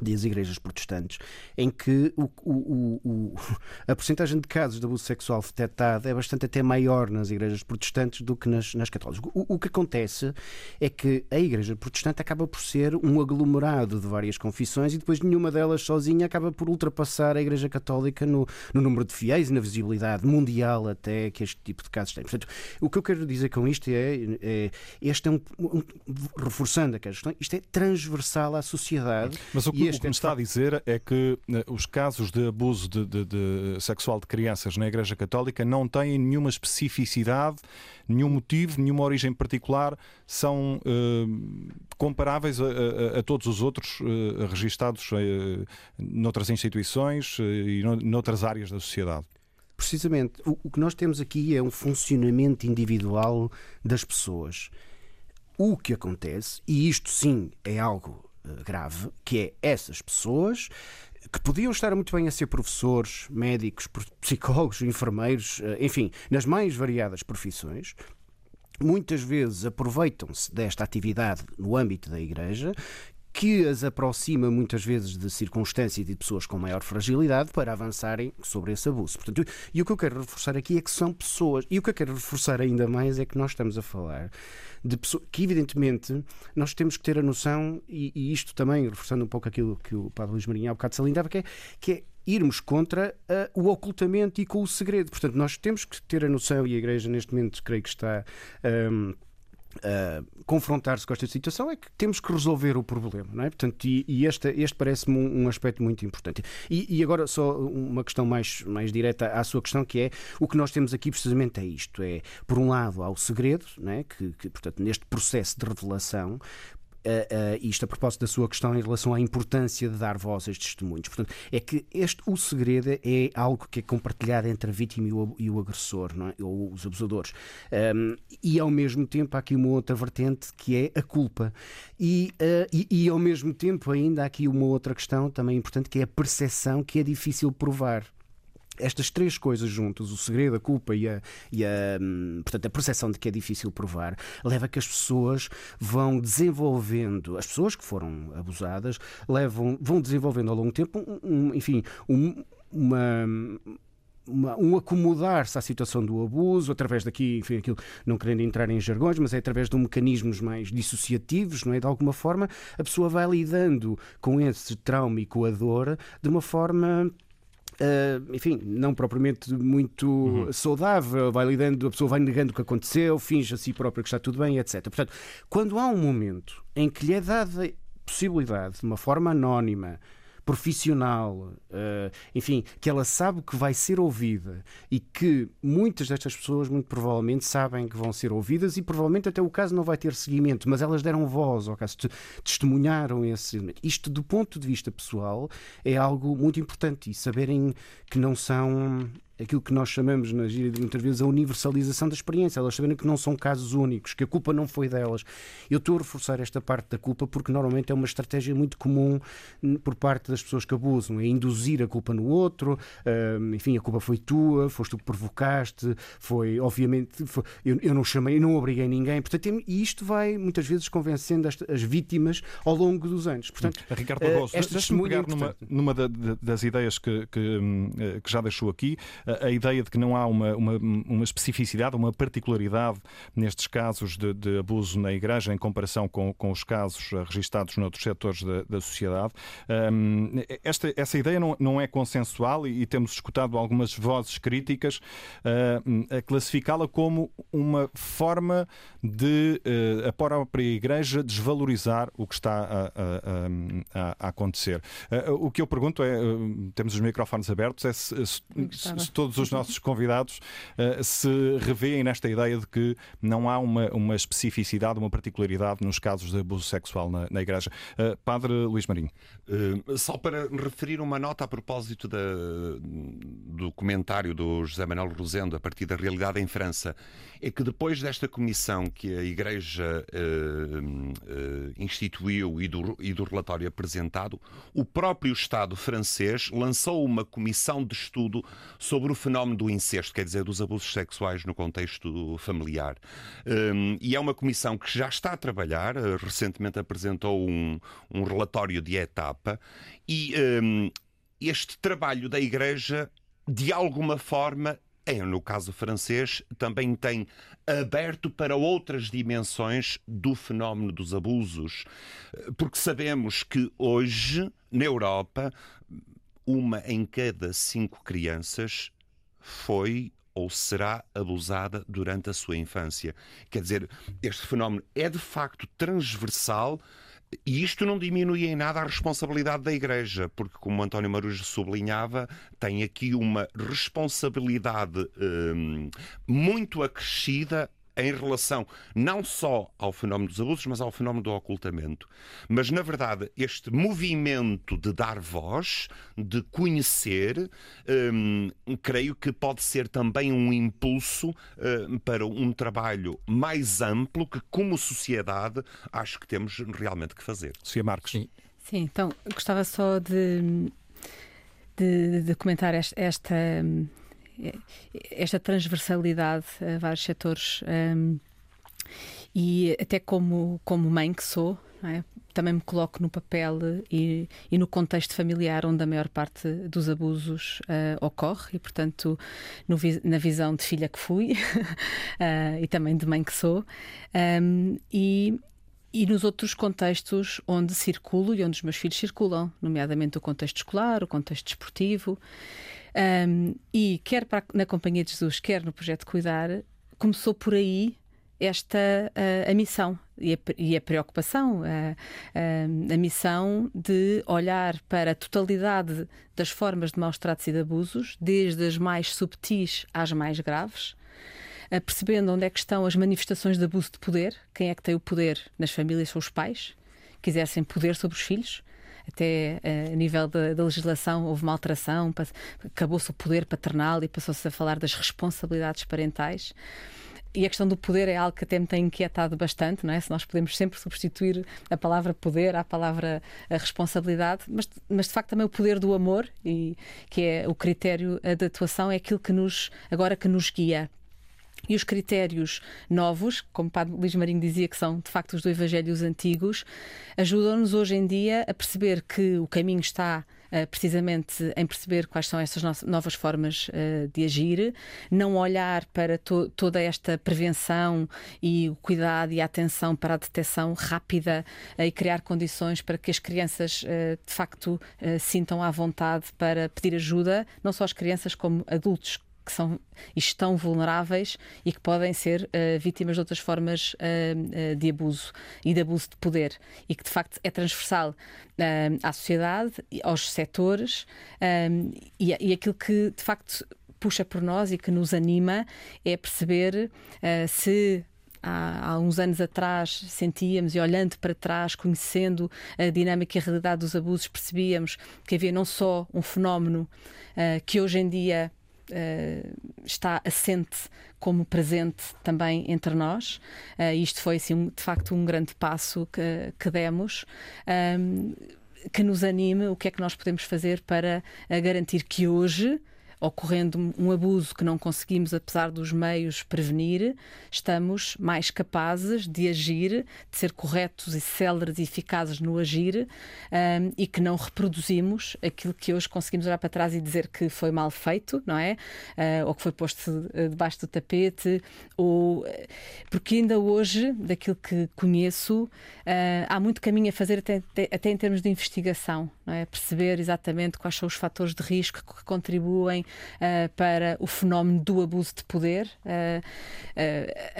das igrejas protestantes, em que o, o, o, [LAUGHS] a porcentagem de casos de abuso sexual detectado é bastante até maior nas igrejas protestantes do que nas, nas católicas. O, que acontece é que a igreja protestante acaba por ser um aglomerado de várias confissões e depois nenhuma delas sozinha acaba por ultrapassar a igreja católica no, no número de fiéis e na visibilidade mundial até que este tipo de casos tem. Portanto, o que eu quero dizer com isto é, é este é um, um reforçando aquela questão, isto é transversal à sociedade. Mas o que o que me está a dizer é que eh, os casos de abuso de, de, de sexual de crianças na Igreja Católica não têm nenhuma especificidade, nenhum motivo, nenhuma origem particular, são uh, comparáveis a, a, a, todos os outros uh, registados uh, noutras instituições uh, e no, noutras áreas da sociedade. Precisamente. O, o que nós temos aqui é um funcionamento individual das pessoas. O que acontece, e isto sim é algo eh, grave, que é essas pessoas que podiam estar muito bem a ser professores, médicos, psicólogos, enfermeiros, eh, enfim, nas mais variadas profissões, muitas vezes aproveitam-se desta atividade no âmbito da Igreja que as aproxima muitas vezes de circunstâncias e de pessoas com maior fragilidade para avançarem sobre esse abuso. Portanto, e o que eu quero reforçar aqui é que são pessoas, e o que eu quero reforçar ainda mais é que nós estamos a falar de pessoas que, evidentemente, nós temos que ter a noção, e, e isto também, reforçando um pouco aquilo que o Padre Luís Marinho há bocado salientava, que é, que é irmos contra uh, o ocultamento e com o segredo. Portanto, nós temos que ter a noção, e a Igreja neste momento creio que está. Um, Uh, confrontar-se com esta situação é que temos que resolver o problema, não é? Portanto, e, e este, este parece-me um, um, aspecto muito importante. E, e, agora só uma questão mais, mais direta à sua questão, que é o que nós temos aqui precisamente é isto: é, por um lado, há o segredo, não é? que, que portanto, neste processo de revelação, Uh, uh, isto a propósito da sua questão em relação à importância de dar voz a estes testemunhos. Portanto, é que este, o segredo é algo que é compartilhado entre a vítima e o, e o agressor, é? ou os abusadores. Um, e ao mesmo tempo há aqui uma outra vertente que é a culpa. E, uh, e, e, ao mesmo tempo ainda há aqui uma outra questão também importante que é a percepção que é difícil provar estas três coisas juntas, o segredo, a culpa e a, e a, hum, portanto, a percepção de que é difícil provar, leva a que as pessoas vão desenvolvendo, as pessoas que foram abusadas, levam, vão desenvolvendo ao longo do tempo, um, um, enfim, um, uma um acomodar-se à situação do abuso, através daqui, enfim, aquilo, não querendo entrar em jargões, mas é através de mecanismos mais dissociativos, não é? De alguma forma, a pessoa vai lidando com esse trauma e com a dor de uma forma Uh, enfim, não propriamente muito uhum. saudável, vai lidando, a pessoa vai negando o que aconteceu, finge a si própria que está tudo bem, etc. Portanto, quando há um momento em que lhe é dada possibilidade, de uma forma anónima, profissional, uh, enfim, que ela sabe que vai ser ouvida e que muitas destas pessoas, muito provavelmente, sabem que vão ser ouvidas e provavelmente até o caso não vai ter seguimento, mas elas deram voz ao caso, testemunharam esse. Isto, do ponto de vista pessoal, é algo muito importante e saberem que não são aquilo que nós chamamos na gíria de muitas vezes a universalização da experiência. Elas saberem que não são casos únicos, que a culpa não foi delas. Eu estou a reforçar esta parte da culpa porque normalmente é uma estratégia muito comum por parte das pessoas que abusam, é induzir a culpa no outro, enfim, a culpa foi tua, foste tu que provocaste, foi, obviamente, foi, eu, eu, não chamei, eu não obriguei ninguém. Portanto, e isto vai muitas vezes convencendo as, as vítimas ao longo dos anos. Portanto, Ricardo Barroso, uh, deixa-me pegar numa, numa da, das ideias que, que, hum, eh, que já deixou aqui a ideia de que não há uma, uma, uma especificidade, uma particularidade nestes casos de, de, abuso na Igreja em comparação com, com os casos registados noutros setores da, da sociedade. Um, esta, essa ideia não, não é consensual e, e temos escutado algumas vozes críticas uh, a classificá-la como uma forma de uh, a própria Igreja desvalorizar o que está a, a, a, a acontecer. Uh, o que eu pergunto é, temos os microfones abertos, é se, se, se todos os nossos convidados uh, se revêem nesta ideia de que não há uma, uma especificidade, uma particularidade nos casos de abuso sexual na, na Igreja. Uh, Padre Luís Marinho. Uh, só para referir uma nota a propósito da, do comentário do José Manuel Rosendo a partir da realidade em França, é que depois desta comissão que a Igreja instituiu e do, e do relatório apresentado, o próprio Estado francês lançou uma comissão de estudo sobre sobre o fenómeno do incesto, quer dizer, dos abusos sexuais no contexto familiar. Um, e é uma comissão que já está a trabalhar, uh, recentemente apresentou um, um relatório de etapa, e um, este trabalho da Igreja, de alguma forma, é, no caso francês, também tem aberto para outras dimensões do fenómeno dos abusos, porque sabemos que hoje, na Europa, uma em cada cinco crianças foi ou será abusada durante a sua infância. Quer dizer, este fenómeno é de facto transversal. E isto não diminui em nada a responsabilidade da Igreja, porque, como António Marujo sublinhava, tem aqui uma responsabilidade hum, muito acrescida em relação não só ao fenómeno dos abusos, mas ao fenómeno do ocultamento. Mas, na verdade, este movimento de dar voz, de conhecer, hum, creio que pode ser também um impulso hum, para um trabalho mais amplo que, como sociedade, acho que temos realmente que fazer. Sofia Marques. Sim. Sim, então gostava só de, de, de comentar esta, esta esta transversalidade a vários setores um, e até como, como mãe que sou, é? também me coloco no papel e, e, no contexto familiar onde a maior parte dos abusos uh, ocorre e, portanto, no, na visão de filha que fui uh, [LAUGHS] e também de mãe que sou. Um, e, e nos outros contextos onde circulo e onde os meus filhos circulam, nomeadamente o contexto escolar, o contexto desportivo. Um, e quer para, na Companhia de Jesus, quer no projeto Cuidar, começou por aí esta a, a missão. E a, e a preocupação, a, a, missão de olhar para a totalidade das formas de maus tratos e de abusos, desde as mais subtis às mais graves, percebendo onde é que estão as manifestações de abuso de poder, quem é que tem o poder nas famílias são os pais, que exercem poder sobre os filhos, até uh, a nível da, legislação houve uma alteração, acabou-se o poder paternal e passou-se a falar das responsabilidades parentais. E a questão do poder é algo que até me tem inquietado bastante, não é? Se nós podemos sempre substituir a palavra poder à palavra responsabilidade, mas, mas de facto também o poder do amor, e que é o critério de atuação, é aquilo que nos, agora que nos guia. E os critérios novos, como o Padre Luís Marinho dizia que são de facto os do Evangelho os antigos, ajudam-nos hoje em dia a perceber que o caminho está uh, precisamente em perceber quais são essas novas formas uh, de agir, não olhar para to toda esta prevenção e o cuidado e a atenção para a detecção rápida uh, e criar condições para que as crianças de facto sintam à vontade para pedir ajuda, não só as crianças como adultos que são e estão vulneráveis e que podem ser uh, vítimas de outras formas uh, uh, de abuso e de abuso de poder e que de facto é transversal à sociedade, aos setores e, e aquilo que de facto puxa por nós e que nos anima é perceber se há, há, uns anos atrás sentíamos e olhando para trás, conhecendo a dinâmica e a realidade dos abusos, percebíamos que havia não só um fenómeno uh, que hoje em dia está assente como presente também entre nós. Uh, isto foi, assim, um, de facto, um grande passo que, que demos. Um, que nos anime o que é que nós podemos fazer para eh, garantir que hoje ocorrendo um abuso que não conseguimos, apesar dos meios, prevenir, estamos mais capazes de agir, de ser corretos e céleres e eficazes no agir um, e que não reproduzimos aquilo que hoje conseguimos olhar para trás e dizer que foi mal feito, não é? Uh, ou que foi posto debaixo do tapete, ou porque ainda hoje, daquilo que conheço, uh, há muito caminho a fazer até, até em termos de investigação, não é? Perceber exatamente quais são os fatores de risco que contribuem uh, para o fenómeno do abuso de poder, uh,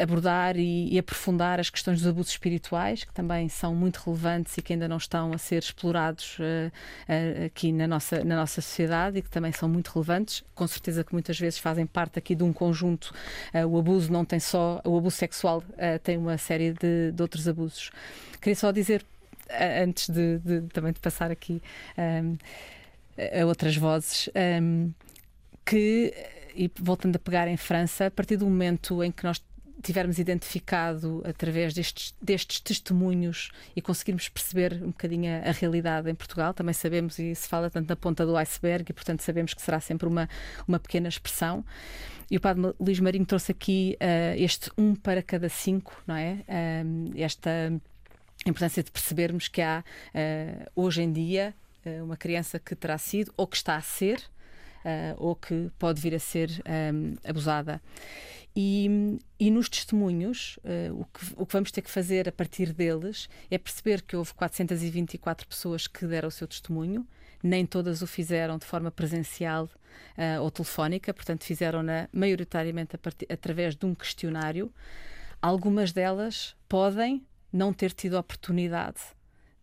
abordar e, e, aprofundar as questões dos abusos espirituais, que também são muito relevantes e que ainda não estão a ser explorados aqui na nossa, na nossa sociedade e que também são muito relevantes. Com certeza que muitas vezes fazem parte aqui de um conjunto. o abuso não tem só, o abuso sexual tem uma série de, de outros abusos. Queria só dizer antes de, de, também de passar aqui um, a outras vozes, um, que, e voltando a pegar em França, a partir do momento em que nós tivermos identificado através destes, destes testemunhos e conseguirmos perceber um bocadinho a, a, realidade em Portugal, também sabemos, e se fala tanto na ponta do iceberg, e portanto sabemos que será sempre uma, uma pequena expressão. E o Padre Luís Marinho trouxe aqui uh, este um para cada cinco, não é? Uh, esta importância de percebermos que há uh, hoje em dia uma criança que terá sido ou que está a ser uh, ou que pode vir a ser um, abusada. E, e, nos testemunhos, uh, o, que, o, que, vamos ter que fazer a partir deles é perceber que houve 424 pessoas que deram o seu testemunho, nem todas o fizeram de forma presencial uh, ou telefónica, portanto, fizeram-na maioritariamente partir, através de um questionário. Algumas delas podem não ter tido a oportunidade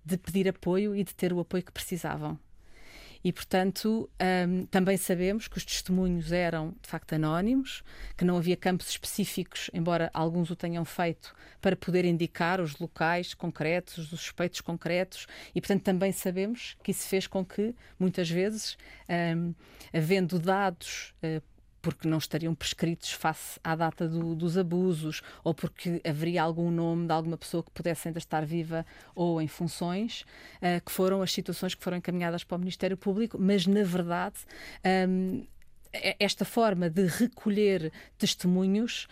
de pedir apoio e de ter o apoio que precisavam. E, portanto, um, também sabemos que os testemunhos eram, de facto, anónimos, que não havia campos específicos, embora alguns o tenham feito, para poder indicar os locais concretos, os suspeitos concretos, e, portanto, também sabemos que isso fez com que, muitas vezes, um, havendo dados. Uh, porque não estariam prescritos face à data do, dos abusos ou porque haveria algum nome de alguma pessoa que pudesse ainda estar viva ou em funções, uh, que foram as situações que foram encaminhadas para o Ministério Público, mas na verdade. Um, esta forma de recolher testemunhos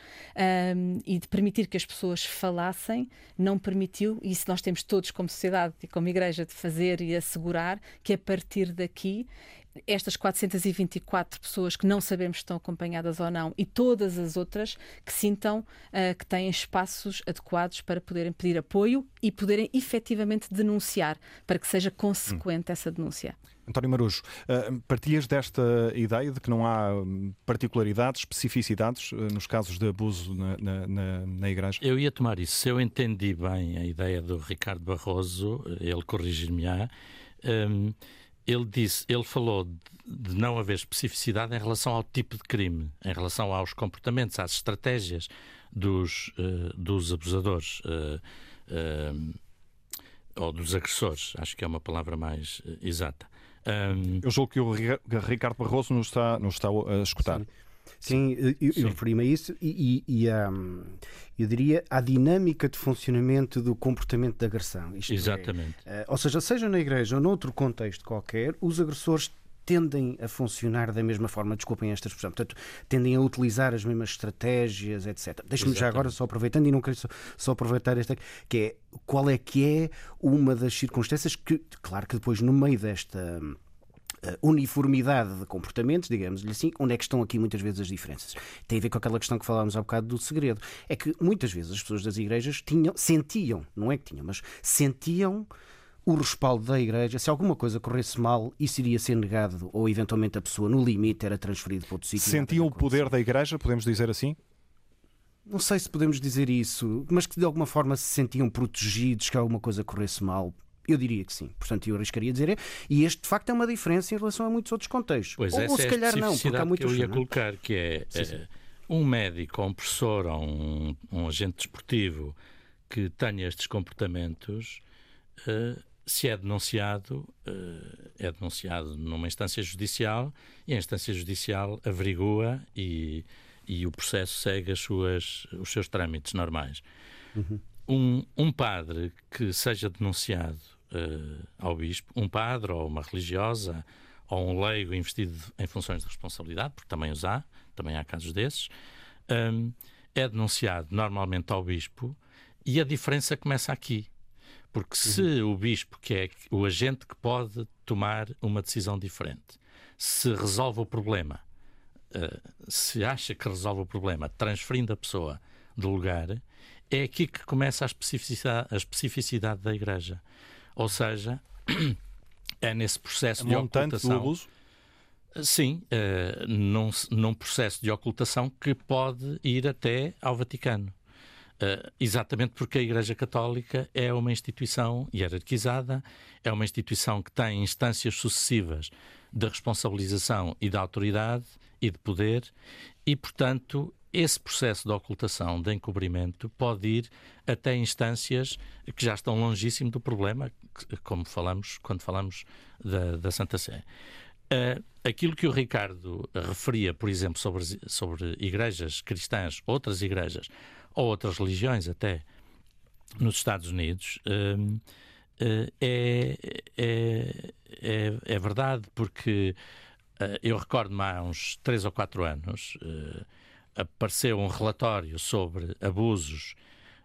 um, e de permitir que as pessoas falassem não permitiu, e isso nós temos todos como sociedade e como igreja de fazer e assegurar que a partir daqui estas 424 pessoas que não sabemos se estão acompanhadas ou não e todas as outras que sintam uh, que têm espaços adequados para poderem pedir apoio e poderem efetivamente denunciar, para que seja consequente hum. essa denúncia. António Marujo, uh, partilhas desta ideia de que não há particularidades, especificidades uh, nos casos de abuso na, na, na, na, Igreja? Eu ia tomar isso. Se eu entendi bem a ideia do Ricardo Barroso, ele corrigir-me-á. Um, ele disse, ele falou de não haver especificidade em relação ao tipo de crime, em relação aos comportamentos, às estratégias dos, uh, dos abusadores uh, uh, ou dos agressores, acho que é uma palavra mais exata. Um... Eu julgo que o Ricardo Barroso nos está, nos está a escutar. Sim. Sim, eu, eu referi-me a isso e, e, e a, eu diria à dinâmica de funcionamento do comportamento de agressão. Isto é, Exatamente. É, ou seja, seja na igreja ou noutro contexto qualquer, os agressores tendem a funcionar da mesma forma, desculpem esta expressão, portanto, tendem a utilizar as mesmas estratégias, etc. Deixe-me já agora, só aproveitando, e não quero só, só, aproveitar esta, que é qual é que é uma das circunstâncias que, claro que depois no meio desta uniformidade de comportamentos, digamos-lhe assim, onde é que estão aqui muitas vezes as diferenças? Tem a ver com aquela questão que falámos há bocado do segredo. É que muitas vezes as pessoas das igrejas tinham, sentiam, não é que tinham, mas sentiam o respaldo da igreja, se alguma coisa corresse mal, isso iria ser negado, ou eventualmente a pessoa, no limite, era transferida para outro sítio. Sentiam o poder da igreja, podemos dizer assim? Não sei se podemos dizer isso, mas que de alguma forma se sentiam protegidos que alguma coisa corresse mal. Eu diria que sim. Portanto, eu arriscaria dizer. É, e este, de facto, é uma diferença em relação a muitos outros contextos. Pois ou, ou se é calhar não, porque há muitos. Que eu ia colocar que é sim, sim. Eh, um médico, um professor ou um, um, agente desportivo que tenha estes comportamentos. Uh, se é denunciado, uh, é denunciado numa instância judicial e a instância judicial averigua e, e o processo segue as suas, os seus trâmites normais. Uhum. Um, um padre que seja denunciado uh, ao bispo, um padre ou uma religiosa ou um leigo investido em funções de responsabilidade, porque também os há, também há casos desses, um, é denunciado normalmente ao bispo e a diferença começa aqui. Porque se uhum. o bispo, que é o agente que pode tomar uma decisão diferente, se resolve o problema, uh, se acha que resolve o problema transferindo a pessoa de lugar, é aqui que começa a especificidade, a especificidade da Igreja. Ou seja, [CLEARS THROAT] é nesse processo a de ocultação. Do abuso? Sim, uh, num, num processo de ocultação que pode ir até ao Vaticano. Uh, exatamente porque a Igreja Católica é uma instituição hierarquizada, é uma instituição que tem instâncias sucessivas de responsabilização e de autoridade e de poder, e, portanto, esse processo de ocultação, de encobrimento, pode ir até instâncias que já estão longíssimo do problema, como falamos quando falamos da, da Santa Sé. Uh, aquilo que o Ricardo referia, por exemplo, sobre, sobre igrejas cristãs, outras igrejas, ou outras religiões até, nos Estados Unidos, uh, uh, é, é, é, é, verdade, porque eu recordo-me há uns três ou quatro anos apareceu um relatório sobre abusos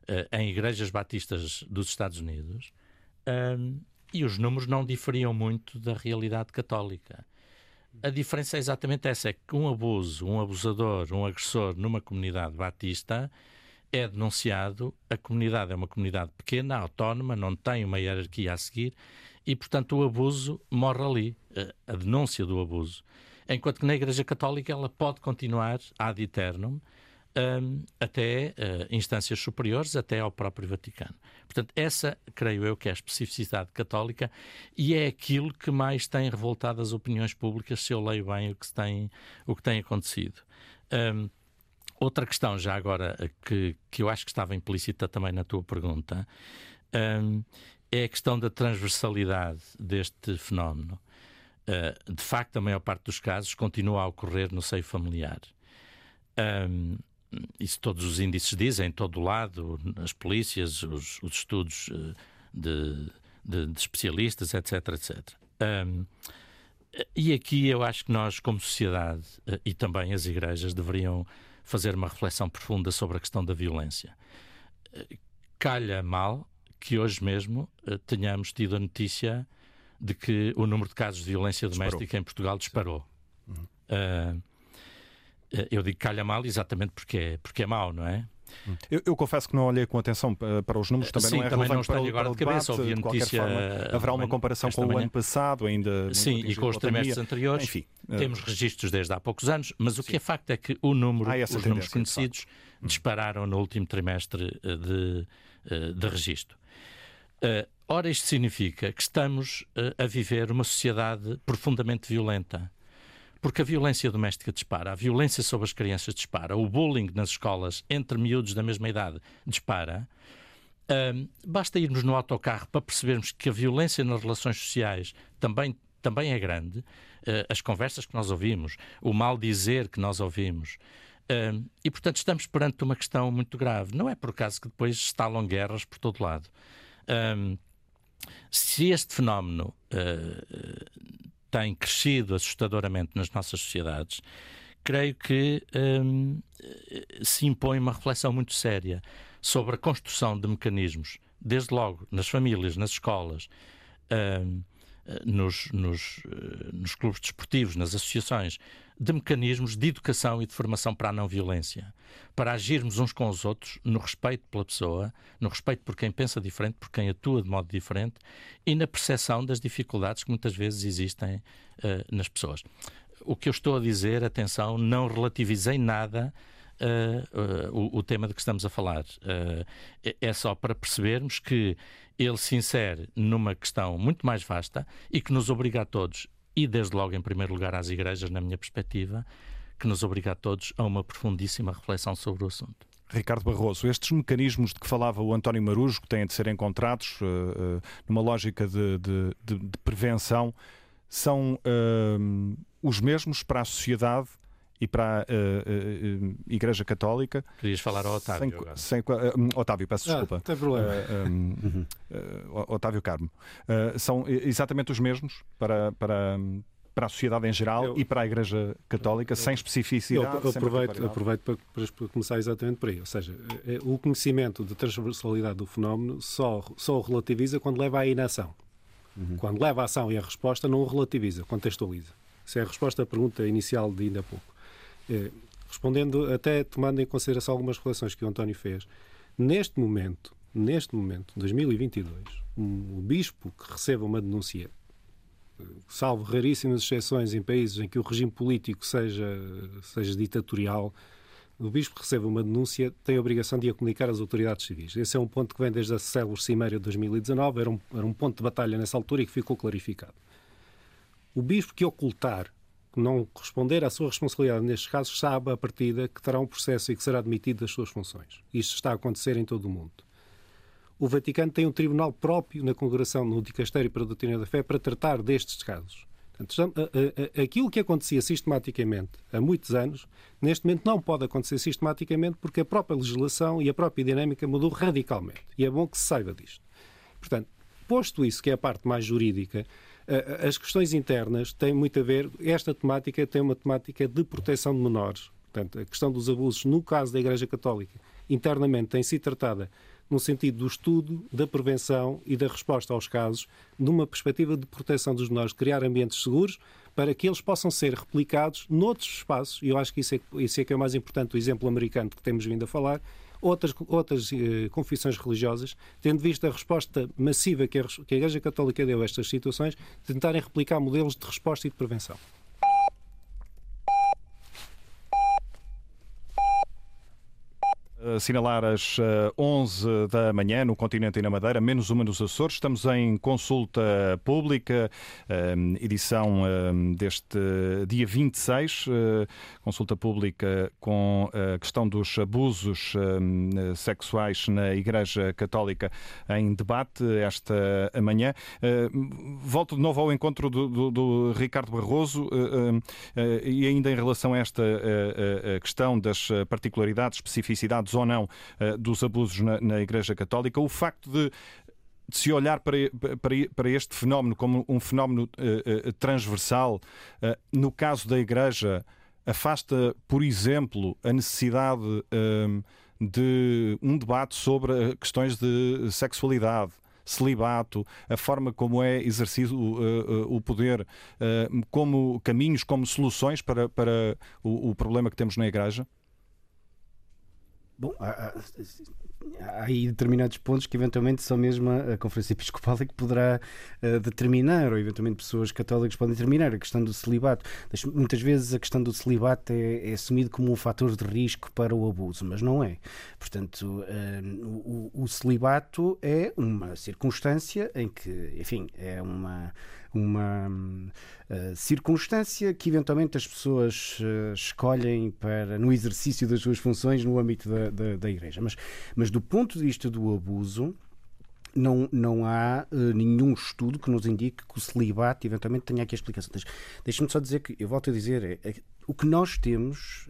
uh, em igrejas batistas dos Estados Unidos um, e os números não diferiam muito da realidade católica. A diferença é exatamente essa: é que um abuso, um abusador, um agressor numa comunidade batista é denunciado. A comunidade é uma comunidade pequena, autónoma, não tem uma hierarquia a seguir e, portanto, o abuso morre ali. A denúncia do abuso enquanto que na Igreja Católica ela pode continuar ad eternum um, até uh, instâncias superiores, até ao próprio Vaticano. Portanto, essa, creio eu, que é a especificidade católica e é aquilo que mais tem revoltado as opiniões públicas, se eu leio bem o que tem, o que tem acontecido. Um, outra questão, já agora, que, que eu acho que estava implícita também na tua pergunta, um, é a questão da transversalidade deste fenómeno. Uh, de facto, a maior parte dos casos continua a ocorrer no seio familiar. Um, isso todos os índices dizem, em todo lado, as polícias, os, os estudos uh, de, de, de, especialistas, etc, etc. Um, e aqui eu acho que nós, como sociedade e também as igrejas, deveriam fazer uma reflexão profunda sobre a questão da violência. Calha mal que hoje mesmo tenhamos tido a notícia de que o número de casos de violência doméstica disparou. em Portugal disparou. Uhum. Uh, eu digo calha mal exatamente porque é, porque é mau, não é? Eu, eu, confesso que não olhei com atenção para os números, também Sim, não é também não agora para o de cabeça, debate, ouvi a notícia. Forma, haverá uma comparação com o ano passado, ainda. Sim, e com os trimestres anteriores. Enfim, eh, temos registros desde há poucos anos, mas o sim. que é facto é que o número, os números conhecidos dispararam no último trimestre eh, de, eh, de registro. Ora, isto significa que estamos a viver uma sociedade profundamente violenta porque a violência doméstica dispara, a violência sobre as crianças dispara, o bullying nas escolas entre miúdos da mesma idade dispara. Basta irmos no autocarro para percebermos que a violência nas relações sociais também, também é grande. Uh, as conversas que nós ouvimos, o mal dizer que nós ouvimos. E, portanto, estamos perante uma questão muito grave. Não é por acaso que depois estalam guerras por todo lado. Se este fenómeno uh, tem crescido assustadoramente nas nossas sociedades, creio que hum, se impõe uma reflexão muito séria sobre a construção de mecanismos, desde logo nas famílias, nas escolas, hum, nos, nos, nos clubes desportivos, nas associações, de mecanismos de educação e de formação para a não violência, para agirmos uns com os outros no respeito pela pessoa, no respeito por quem pensa diferente, por quem atua de modo diferente e na percepção das dificuldades que muitas vezes existem uh, nas pessoas. O que eu estou a dizer, atenção, não relativizei nada uh, uh, o, o, tema de que estamos a falar. é só para percebermos que ele se insere numa questão muito mais vasta e que nos obriga a todos e, desde logo, em primeiro lugar, às igrejas, na minha perspectiva, que nos obriga a todos a uma profundíssima reflexão sobre o assunto. Ricardo Barroso, estes mecanismos de que falava o António Marujo, que têm de ser encontrados uh, uh, numa lógica de, de, de, de prevenção, são uh, os mesmos para a sociedade e para a uh, uh, Igreja Católica. Querias falar ao Otávio. Sem, sem, Otávio, peço ah, desculpa. Não tem problema. Um, [LAUGHS] uhum. Otávio Carmo. são exatamente os mesmos para, para, para a sociedade em geral eu, e para a Igreja Católica, eu, sem especificidade. Eu, eu aproveito, aproveito para, para, começar exatamente por aí. Ou seja, é, o conhecimento da transversalidade do fenómeno só, só o relativiza quando leva à inação. Uhum. Quando leva à ação e à resposta, não o relativiza, contextualiza. Essa é a resposta à pergunta inicial de ainda há pouco. É, respondendo, até tomando em consideração algumas relações que o António fez, neste momento, neste momento, 2022, um, o bispo que receba uma denúncia, salvo raríssimas exceções em países em que o regime político seja, seja ditatorial, o bispo que recebe uma denúncia tem a obrigação de a comunicar às autoridades civis. Esse é um ponto que vem desde a célebre Cimeira de 2019, era um, era um ponto de batalha nessa altura e que ficou clarificado. O bispo que ocultar não corresponder à sua responsabilidade nestes casos, sabe a partida que terá um processo e que será demitido das suas funções. Isto está a acontecer em todo o mundo. O Vaticano tem um tribunal próprio na congregação, no Dicastério para a Doutrina da Fé, para tratar destes casos. Aquilo que acontecia sistematicamente há muitos anos, neste momento não pode acontecer sistematicamente porque a própria legislação e a própria dinâmica mudou radicalmente. E é bom que se saiba disto. Portanto, posto isso, que é a parte mais jurídica, as questões internas têm muito a ver, esta temática tem uma temática de proteção de menores. Portanto, a questão dos abusos, no caso da Igreja Católica, internamente tem sido tratada no sentido do estudo, da prevenção e da resposta aos casos, numa perspectiva de proteção dos menores, criar ambientes seguros para que eles possam ser replicados noutros espaços, e eu acho que isso é, isso é que é o mais importante, o exemplo americano que temos vindo a falar, outras, outras eh, confissões religiosas, tendo visto a resposta massiva que a, que a Igreja Católica deu a estas situações, tentarem replicar modelos de resposta e de prevenção. Assinalar as 11 eh, da manhã no continente e na Madeira, menos uma nos Açores. Estamos em consulta pública, eh, edição eh, deste dia 26, consulta pública com a questão dos abusos sexuais na Igreja Católica em debate esta manhã. Volto de novo ao encontro do, do, do Ricardo Barroso e ainda em relação a esta questão das particularidades, especificidades ou não uh, dos abusos na, na, Igreja Católica, o facto de de se olhar para, para, para, este fenómeno como um fenómeno uh, transversal, uh, no caso da Igreja, afasta, por exemplo, a necessidade de um debate sobre questões de sexualidade, celibato, a forma como é exercido uh, uh, o poder, uh, como caminhos, como soluções para, para o, o problema que temos na Igreja? Bom, há, há aí determinados pontos que eventualmente só mesmo a Conferência Episcopal é que poderá uh, determinar, ou eventualmente pessoas católicas podem determinar, a questão do celibato. Muitas vezes a questão do celibato é, é assumido como um fator de risco para o abuso, mas não é. Portanto, uh, o, o celibato é uma circunstância em que, enfim, é uma uma uh, circunstância que eventualmente as pessoas uh, escolhem para no exercício das suas funções no âmbito da, da, da Igreja. Mas, mas do ponto de vista do abuso, não, não há uh, nenhum estudo que nos indique que o celibato eventualmente tenha aqui a explicação. Deixa-me só dizer que, eu volto a dizer, é, é, o que nós temos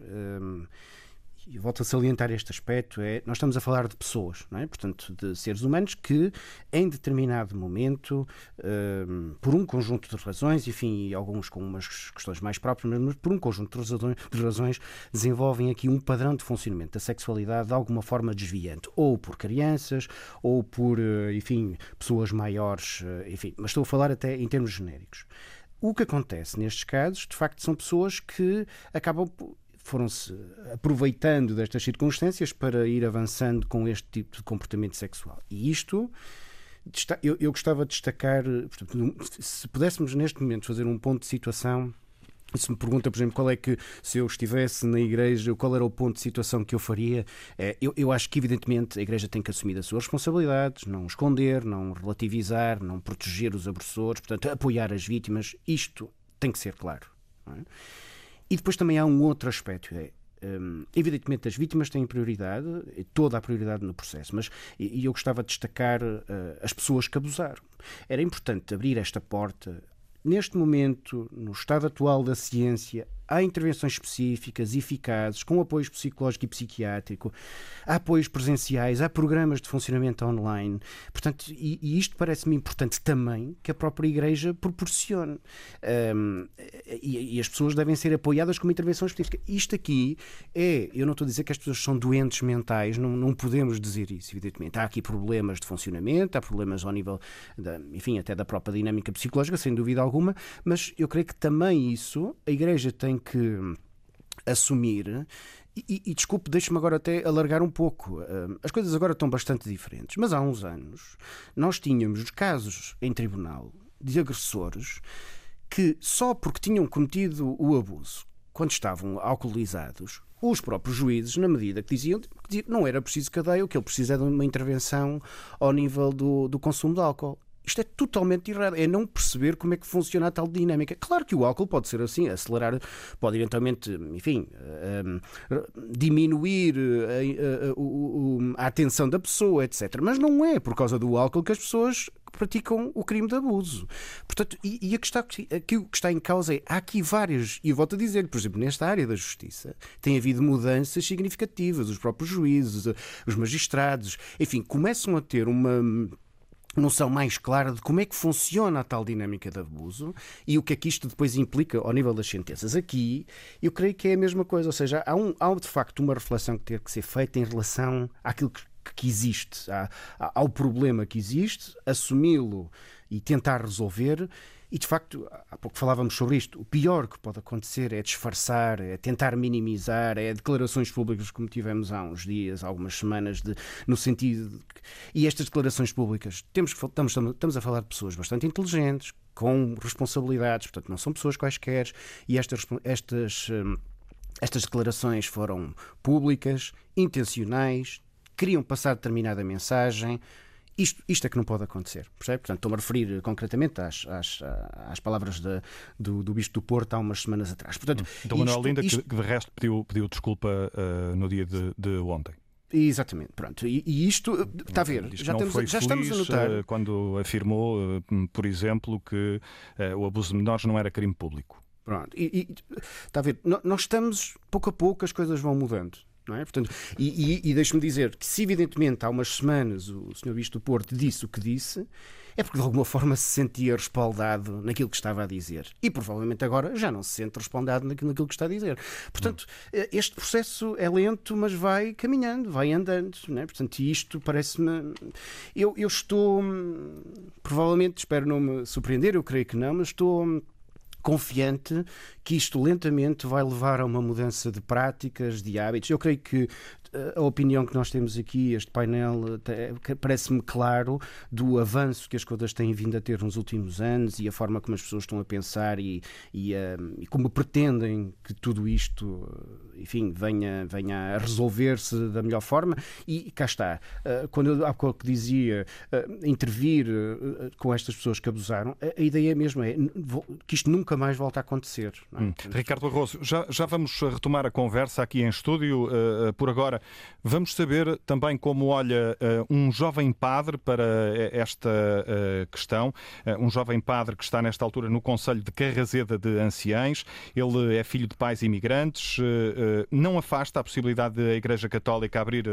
e volto a salientar este aspecto, é nós estamos a falar de pessoas, é? portanto, de seres humanos que, em determinado momento, um, por um conjunto de razões, enfim, alguns com umas questões mais próprias, mas por um conjunto de razões, desenvolvem aqui um padrão de funcionamento da sexualidade de alguma forma desviante, ou por crianças, ou por, eh, enfim, pessoas maiores, eh, enfim, mas estou a falar até em termos genéricos. O que acontece nestes casos, de facto, são pessoas que acabam foram-se aproveitando destas circunstâncias para ir avançando com este tipo de comportamento sexual. E isto. Eu, eu gostava de destacar, portanto, se pudéssemos neste momento fazer um ponto de situação se me pergunta, por exemplo, qual é que, se eu estivesse na igreja, qual era o ponto de situação que eu faria, é, eu, eu, acho que, evidentemente, a igreja tem que assumir as suas responsabilidades, não esconder, não relativizar, não proteger os agressores, portanto, apoiar as vítimas. Isto tem que ser claro. É? E depois também há um outro aspecto, é, um, evidentemente, as vítimas têm prioridade, toda a prioridade no processo, mas e eu gostava de destacar uh, as pessoas que abusaram. Era importante abrir esta porta. Neste momento, no estado atual da ciência, há intervenções específicas, eficazes, com apoio psicológico e psiquiátrico, há apoios presenciais, há programas de funcionamento online. Portanto, e, e isto parece-me importante também que a própria Igreja proporcione. Um, e, e, as pessoas devem ser apoiadas com uma intervenção específica. Isto aqui é, eu não estou a dizer que as pessoas são doentes mentais, não, não podemos dizer isso, evidentemente. Há aqui problemas de funcionamento, há problemas ao nível, da, enfim, até da própria dinâmica psicológica, sem dúvida alguma, mas eu creio que também isso a Igreja tem que assumir. E, e desculpe, deixe-me agora até alargar um pouco. As coisas agora estão bastante diferentes, mas há uns anos nós tínhamos casos em tribunal de agressores que só porque tinham cometido o abuso quando estavam alcoolizados, os próprios juízes, na medida que diziam que não era preciso cadeia, o que ele precisa é de uma intervenção ao nível do, do consumo de álcool. Isto é totalmente errado. É não perceber como é que funciona a tal dinâmica. Claro que o álcool pode ser assim, acelerar, pode eventualmente, enfim, um, diminuir a, eh, a, a, a, atenção da pessoa, etc. Mas não é por causa do álcool que as pessoas praticam o crime de abuso. Portanto, e, e a questão, o que está em causa é há aqui várias, e eu volto a dizer, por exemplo, nesta área da justiça, tem havido mudanças significativas. Os próprios juízes, os magistrados, enfim, começam a ter uma noção mais clara de como é que funciona a tal dinâmica de abuso e o que é que isto depois implica ao nível das sentenças. Aqui, eu creio que é a mesma coisa, ou seja, há, um, há de facto uma reflexão que ter que ser feita em relação àquilo que, que existe, ao problema que existe, assumi-lo e tentar resolver e de facto, há pouco falávamos sobre isto, o pior que pode acontecer é disfarçar, é tentar minimizar, é declarações públicas como tivemos há uns dias, algumas semanas, de, no sentido. De, e estas declarações públicas, temos, estamos, estamos a falar de pessoas bastante inteligentes, com responsabilidades, portanto, não são pessoas quaisquer, e estas. estas hum, estas declarações foram públicas, intencionais, queriam passar determinada mensagem, isto, isto é que não pode acontecer, percebe? Portanto, estou-me a referir concretamente às, às, às palavras de, do, do Bispo do Porto há umas semanas atrás. Portanto, então, isto, Manuel Linda, isto... que de resto pediu, pediu desculpa uh, no dia de, de ontem. Exatamente, pronto. E, e, isto, está a ver, já, temos, já estamos a notar. Eh, quando afirmou, eh, por exemplo, que uh, o abuso de menores não era crime público. Pronto, e, e está a ver, nós estamos, pouco a pouco as coisas vão mudando. Não é? Portanto, e, e, e deixe-me dizer que se evidentemente há umas semanas o Sr. Bispo do Porto disse o que disse, é porque de alguma forma se sentia respaldado naquilo que estava a dizer. E provavelmente agora já não se sente respaldado naquilo que está a dizer. Portanto, hum. este processo é lento, mas vai caminhando, vai andando. Né? Portanto, isto parece-me. Eu, eu estou. Provavelmente, espero não me surpreender, eu creio que não, mas estou confiante que isto lentamente vai levar a uma mudança de práticas, de hábitos. Eu creio que a opinião que nós temos aqui, este painel, parece-me claro do avanço que as coisas têm vindo a ter nos últimos anos e a forma como as pessoas estão a pensar e, e, uh, e como pretendem que tudo isto, enfim, venha, venha a resolver-se da melhor forma. E cá está. Uh, quando eu há pouco dizia uh, intervir com estas pessoas que abusaram, a, ideia mesmo é que isto nunca mais volta a acontecer. É? Hum. Ricardo Barroso, já, já vamos retomar a conversa aqui em estúdio. por agora, Vamos saber também como olha uh, um jovem padre para eh, esta uh, questão, uh, um jovem padre que está nesta altura no Conselho de Carrazeda de Anciães. Ele é filho de pais imigrantes, não afasta a possibilidade da Igreja Católica abrir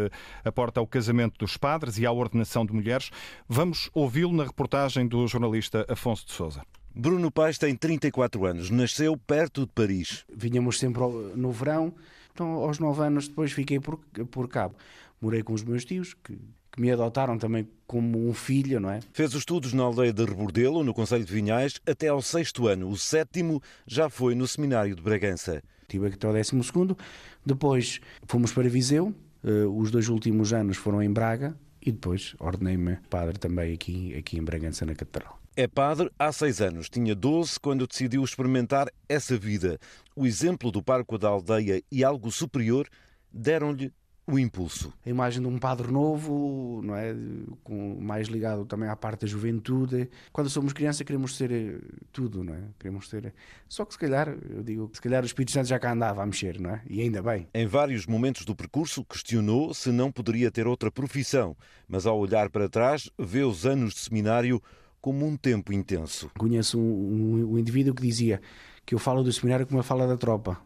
a porta ao casamento dos padres e à ordenação de mulheres. Vamos ouvi-lo na reportagem do jornalista Afonso de Souza. Bruno Paes tem 34 anos, nasceu perto de Paris. Vinhamos sempre no verão então, aos nove anos depois fiquei por, por cabo. Morei com os meus tios, que, que me adotaram também como um filho, não é? Fez os estudos na aldeia de Rebordelo, no Conselho de Vinhais, até ao sexto ano. O sétimo já foi no Seminário de Bragança. Tive aqui até o décimo segundo. Depois fomos para Viseu. Uh, os dois últimos anos foram em Braga. E depois ordenei-me padre também aqui, aqui em Bragança, na Catedral. É padre há seis anos. Tinha 12 quando decidiu experimentar essa vida. O exemplo do parco da aldeia e algo superior deram-lhe o impulso. A imagem de um padre novo, não é? Com, mais ligado também à parte da juventude. Quando somos crianças queremos ser eh, tudo, não é? Queremos ser. Só que se calhar, eu digo, se calhar o Espírito Santo já cá andava a mexer, não é? E ainda bem. Em vários momentos do percurso questionou se não poderia ter outra profissão, mas ao olhar para trás vê os anos de seminário como um tempo intenso. Conheço um, um, um indivíduo que dizia que eu falo do seminário como eu falo da tropa.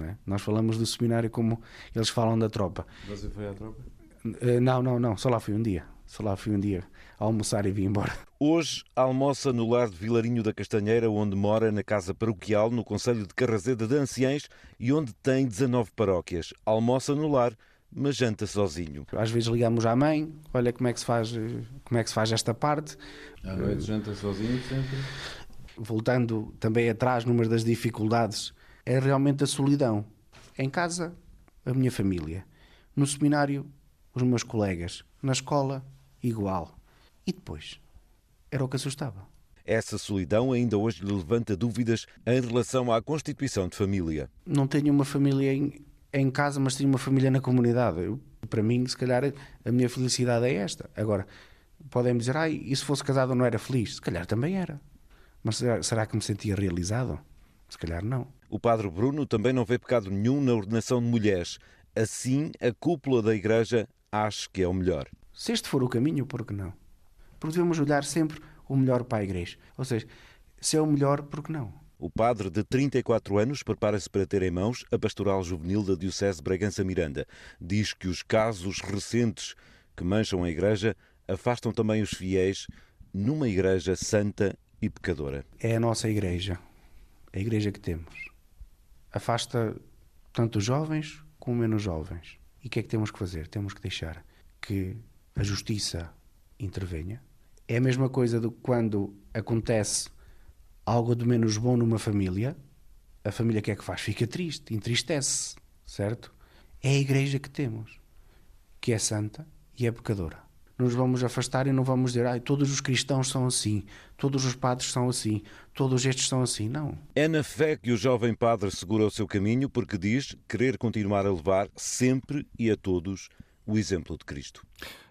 É? Nós falamos do seminário como eles falam da tropa. Você foi à tropa? Uh, não, não, não. Só lá fui um dia. Só lá fui um dia almoçar e vim embora. Hoje almoça no lar de Vilarinho da Castanheira, onde mora na casa paroquial no Conselho de Carrazeda de Anciães e onde tem 19 paróquias. Almoça no lar mas janta sozinho. Às vezes ligamos à mãe, olha como é que se faz, como é que se faz esta parte. À noite janta sozinho sempre? Voltando também atrás numa das dificuldades, é realmente a solidão. Em casa, a minha família. No seminário, os meus colegas. Na escola, igual. E depois? Era o que assustava. Essa solidão ainda hoje lhe levanta dúvidas em relação à constituição de família. Não tenho uma família em, em casa, mas tenho uma família na comunidade. Eu, para mim, se calhar, a minha felicidade é esta. Agora, podem dizer, ai, e se fosse casado não era feliz? Se calhar também era. Mas será, que me sentia realizado? Se calhar não. O padre Bruno também não vê pecado nenhum na ordenação de mulheres. Assim, a cúpula da igreja acha que é o melhor. Se este for o caminho, por que não? Porque devemos olhar sempre o melhor para a igreja. Ou seja, se é o melhor, por que não? O padre de 34 anos prepara-se para ter em mãos a pastoral juvenil da Diocese de Bragança Miranda. Diz que os casos recentes que mancham a Igreja afastam também os fiéis numa Igreja santa e pecadora. É a nossa Igreja, a Igreja que temos. Afasta tanto os jovens como menos jovens. E o que é que temos que fazer? Temos que deixar que a justiça intervenha. É a mesma coisa do que quando acontece algo de menos bom numa família, a família que é que faz? Fica triste, entristece, certo? É a igreja que temos, que é santa e é pecadora. Nos vamos afastar e não vamos dizer, ah, todos os cristãos são assim, todos os padres são assim, todos estes são assim. Não. É na fé que o jovem padre segura o seu caminho, porque diz querer continuar a levar sempre e a todos o exemplo de Cristo.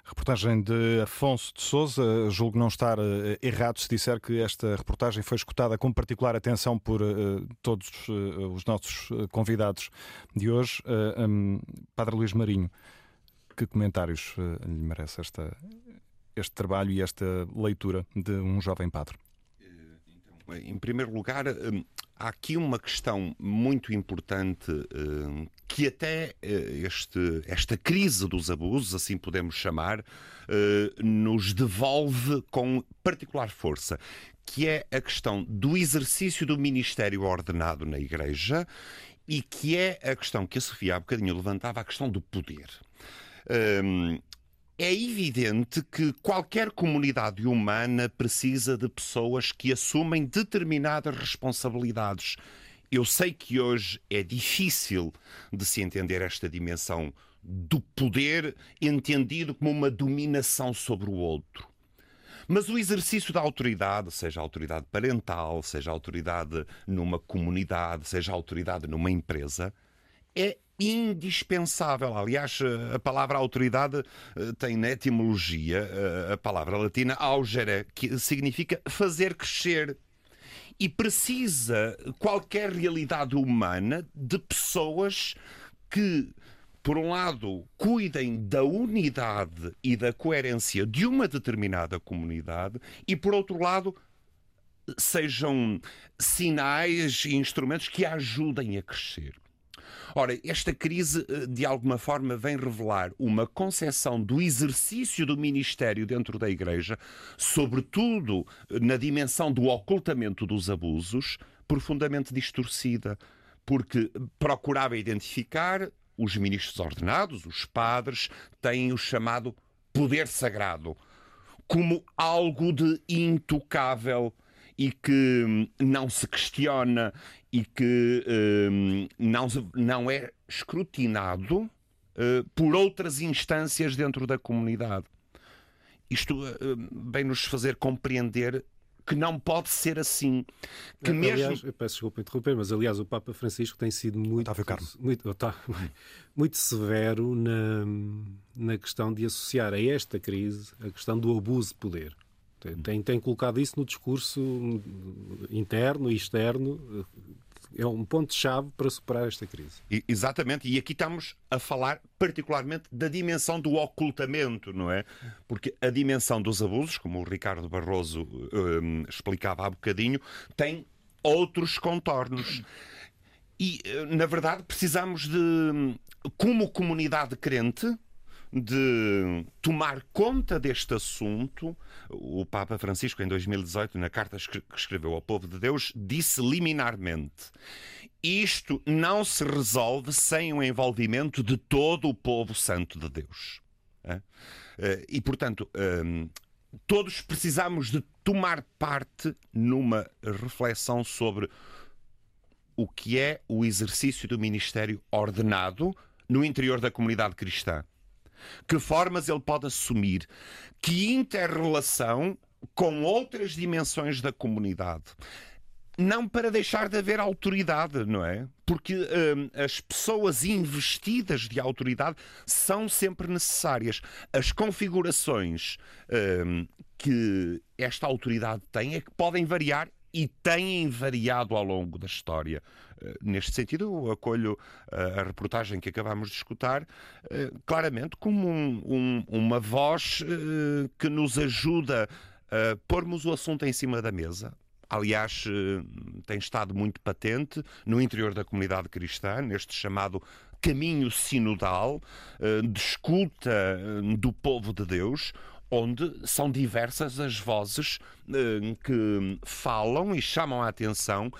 Reportagem de Afonso de Souza. Julgo não estar uh, errado se disser que esta reportagem foi escutada com particular atenção por uh, todos uh, os nossos convidados de hoje. Um, Padre Luís Marinho, que comentários lhe merece esta, este trabalho e esta leitura de um jovem padre? Então, em primeiro lugar, hum, há aqui uma questão muito importante uh, que até uh, este, esta crise dos abusos, assim podemos chamar, nos devolve com particular força, que é a questão do exercício do ministério ordenado na Igreja e que é a questão que a Sofia há bocadinho levantava, a questão do poder. Um, é evidente que qualquer comunidade humana precisa de pessoas que assumem determinadas responsabilidades. Eu sei que hoje é difícil de se entender esta dimensão do poder entendido como uma dominação sobre o outro. Mas o exercício da autoridade, seja autoridade parental, seja autoridade numa comunidade, seja autoridade numa empresa, é indispensável. Aliás, a palavra autoridade eh, tem na etimologia eh, a palavra latina augere, que significa fazer crescer. E precisa qualquer realidade humana de pessoas que, por um lado, cuidem da unidade e da coerência de uma determinada comunidade e, por outro lado, sejam sinais e instrumentos que a ajudem a crescer. Ora, esta crise, eh, de alguma forma, vem revelar uma concepção do exercício do ministério dentro da Igreja, sobretudo eh, na dimensão do ocultamento dos abusos, profundamente distorcida, porque procurava identificar os ministros ordenados, os padres, têm o chamado poder sagrado, como algo de intocável e que hum, não se questiona e que um, não, não é escrutinado uh, por outras instâncias dentro da comunidade. Isto uh, vem-nos fazer compreender que não pode ser assim. Que mesmo... Aliás, eu peço desculpa interromper, mas aliás o Papa Francisco tem sido muito, muito, [LAUGHS] muito severo na, na questão de associar a esta crise a questão do abuso de poder. Tem, tem colocado isso no discurso interno e externo. É um ponto-chave para superar esta crise. E, exatamente, e aqui estamos a falar particularmente da dimensão do ocultamento, não é? Porque a dimensão dos abusos, como o Ricardo Barroso um, explicava há bocadinho, tem outros contornos. E, eh, na verdade, precisamos de, como comunidade crente, de tomar conta deste assunto, o Papa Francisco, em 2018, na carta que escreveu ao povo de Deus, disse liminarmente: Isto não se resolve sem o envolvimento de todo o povo santo de Deus. Eh, e, portanto, ehm, todos precisamos de tomar parte numa reflexão sobre o que é o exercício do ministério ordenado no interior da comunidade cristã. Que formas ele pode assumir? Que interrelação com outras dimensões da comunidade? não para deixar de haver autoridade, não é? Porque hum, as pessoas investidas de autoridade são sempre necessárias. As configurações hum, que esta autoridade tem é que podem variar e têm variado ao longo da história. Eh, neste sentido, eu acolho eh, a reportagem que acabamos de escutar eh, claramente como um, um, uma voz que nos ajuda a pormos o assunto em cima da mesa, aliás, tem estado muito patente no interior da comunidade cristã, neste chamado caminho sinodal de escuta do povo de Deus, onde são diversas as vozes eh, que falam e chamam a atenção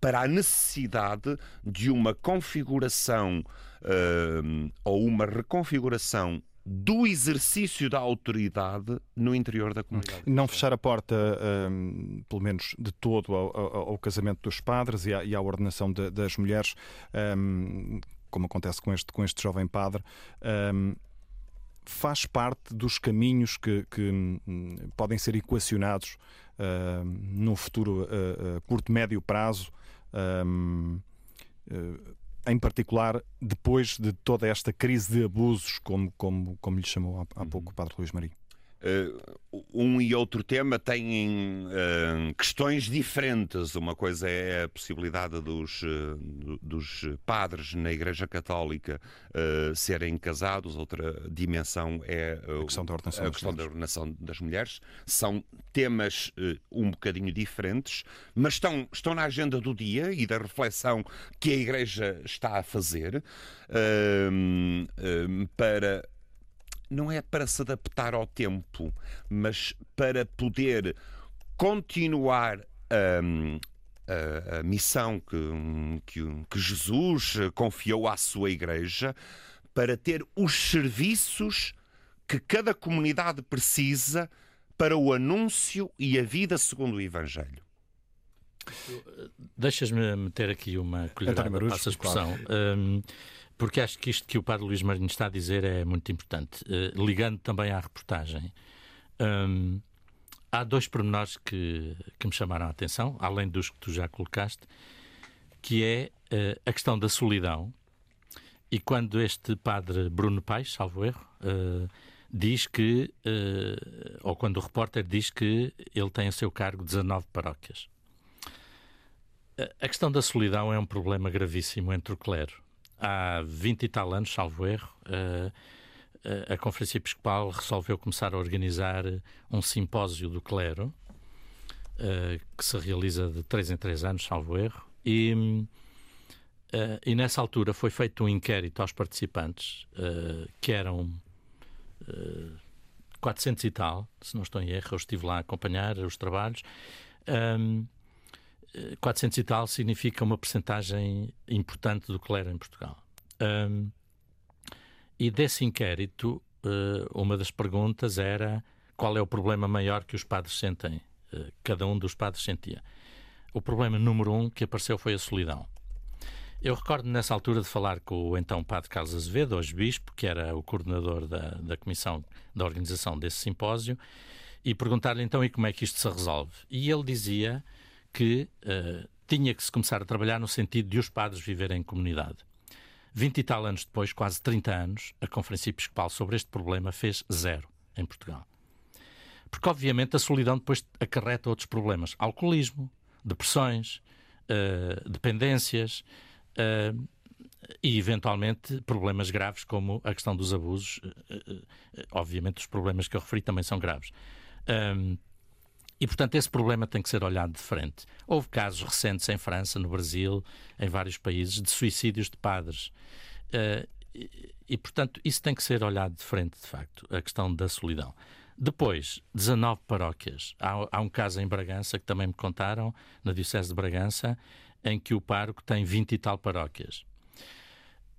para a necessidade de uma configuração eh, ou uma reconfiguração do exercício da autoridade no interior da comunidade. Não fechar a porta, um, pelo menos de todo, ao, ao, ao, casamento dos padres e à, e à ordenação de, das mulheres, um, como acontece com este, com este jovem padre. Um, faz parte dos caminhos que, que hum, podem ser equacionados uh, no futuro uh, uh, curto, médio prazo, hum, em particular depois de toda esta crise de abusos, como, como, como lhe chamou há, há pouco o Padre Luís Maria. Uh, um e outro tema têm uh, questões diferentes. Uma coisa é a possibilidade dos, uh, dos padres na Igreja Católica serem casados, outra dimensão é a questão da ordenação, a questão da ordenação das mulheres. São temas um bocadinho diferentes, mas estão, estão na agenda do dia e da reflexão que a Igreja está a fazer para não é para se adaptar ao tempo, mas para poder continuar a, a, a missão que, que, que Jesus confiou à sua igreja, para ter os serviços que cada comunidade precisa para o anúncio e a vida segundo o Evangelho. Deixas-me meter aqui uma colherada para essa expressão. Claro. Um, porque acho que isto que o Padre Luís Marinho está a dizer é muito importante. Uh, ligando também à reportagem, um, há dois pormenores que, que me chamaram a atenção, além dos que tu já colocaste, que é uh, a questão da solidão. E quando este padre Bruno Paes, salvo erro, uh, diz que, ou quando o repórter diz que ele tem a seu cargo 19 paróquias. A questão da solidão é um problema gravíssimo entre o clero há 20 e tal anos, salvo erro, uh, a Conferência Episcopal resolveu começar a organizar um simpósio do clero, uh, que se realiza de 3 em 3 anos, salvo erro, e, e nessa altura foi feito um inquérito aos participantes, que eram 400 e tal, se não estou em erro, eu estive lá a acompanhar os trabalhos. Um, 400 e tal significa uma percentagem importante do clero em Portugal. Um, e desse inquérito, uh, uma das perguntas era qual é o problema maior que os padres sentem. Uh, cada um dos padres sentia. O problema número um que apareceu foi a solidão. Eu recordo nessa altura de falar com o então padre Carlos Azevedo, hoje bispo, que era o coordenador da, da comissão da organização desse simpósio, e perguntar-lhe então e como é que isto se resolve. E ele dizia que uh, tinha que se começar a trabalhar no sentido de os padres viverem em comunidade. Vinte e tal anos depois, quase 30 anos, a Conferência Episcopal sobre este problema fez zero em Portugal. Porque, obviamente, a solidão depois acarreta outros problemas: alcoolismo, depressões, uh, dependências uh, e, eventualmente, problemas graves como a questão dos abusos. Uh, obviamente, os problemas que eu referi também são graves. E, portanto, esse problema tem que ser olhado de frente. Houve casos recentes em França, no Brasil, em vários países, de suicídios de padres. Uh, e, e, portanto, isso tem que ser olhado de frente, de facto, a questão da solidão. Depois, 19 paróquias. Há, há um caso em Bragança que também me contaram, na Diocese de Bragança, em que o pároco tem 20 e tal paróquias.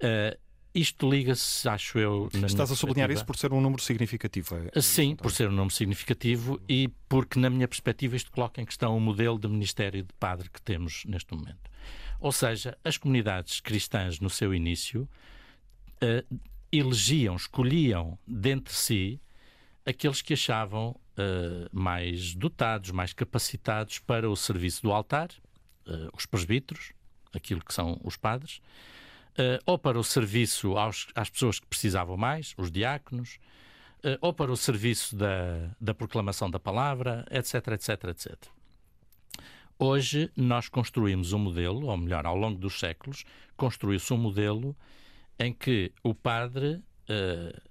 Uh, isto liga-se, acho eu. Estás a sublinhar isso por ser um número significativo? É, Sim, por ser um número significativo e porque, na minha perspectiva, isto coloca em questão o modelo de Ministério de Padre que temos neste momento. Ou seja, as comunidades cristãs, no seu início, uh, elegiam, escolhiam dentre si aqueles que achavam uh, mais dotados, mais capacitados para o serviço do altar, uh, os presbíteros, aquilo que são os padres uh, ou para o serviço aos, às pessoas que precisavam mais, os diáconos, uh, ou para o serviço da, da proclamação da palavra, etc, etc, etc. Hoje nós construímos um modelo, ou melhor, ao longo dos séculos, construiu-se um modelo em que o padre uh,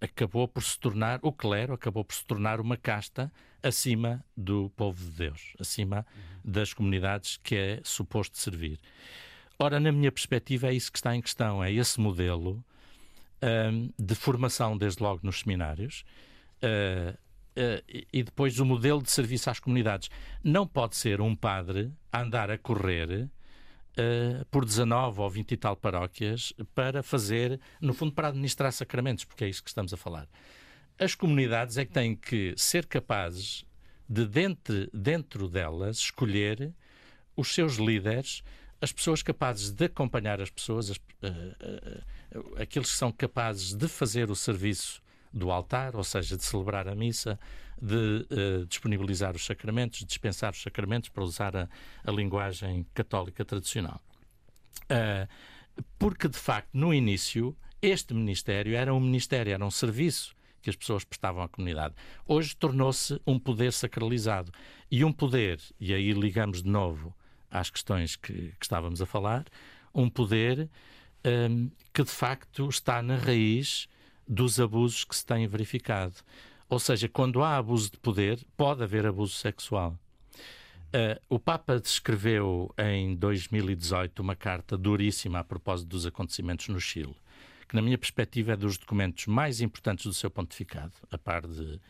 acabou por se tornar, o clero acabou por se tornar uma casta acima do povo de Deus, acima uhum. das comunidades que é suposto servir. Ora, na minha perspectiva, é isso que está em questão, é esse modelo um, de formação, desde logo nos seminários, uh, uh, e depois o modelo de serviço às comunidades. Não pode ser um padre a andar a correr uh, por 19 ou 20 e tal paróquias para fazer, no fundo, para administrar sacramentos, porque é isso que estamos a falar. As comunidades é que têm que ser capazes de, dentro, dentro delas, escolher os seus líderes as pessoas capazes de acompanhar as pessoas, as, uh, uh, aqueles que são capazes de fazer o serviço do altar, ou seja, de celebrar a missa, de uh, disponibilizar os sacramentos, dispensar os sacramentos, para usar a, a linguagem católica tradicional. porque, de facto, no início, este ministério era um ministério, era um serviço, que as pessoas prestavam à comunidade. Hoje tornou-se um poder sacralizado. E um poder, e aí ligamos de novo às questões que, que estávamos a falar, um poder um, que de facto está na raiz dos abusos que se têm verificado. Ou seja, quando há abuso de poder, pode haver abuso sexual. Uh, o Papa descreveu em 2018 uma carta duríssima a propósito dos acontecimentos no Chile, que, na minha perspectiva, é dos documentos mais importantes do seu pontificado, a par de,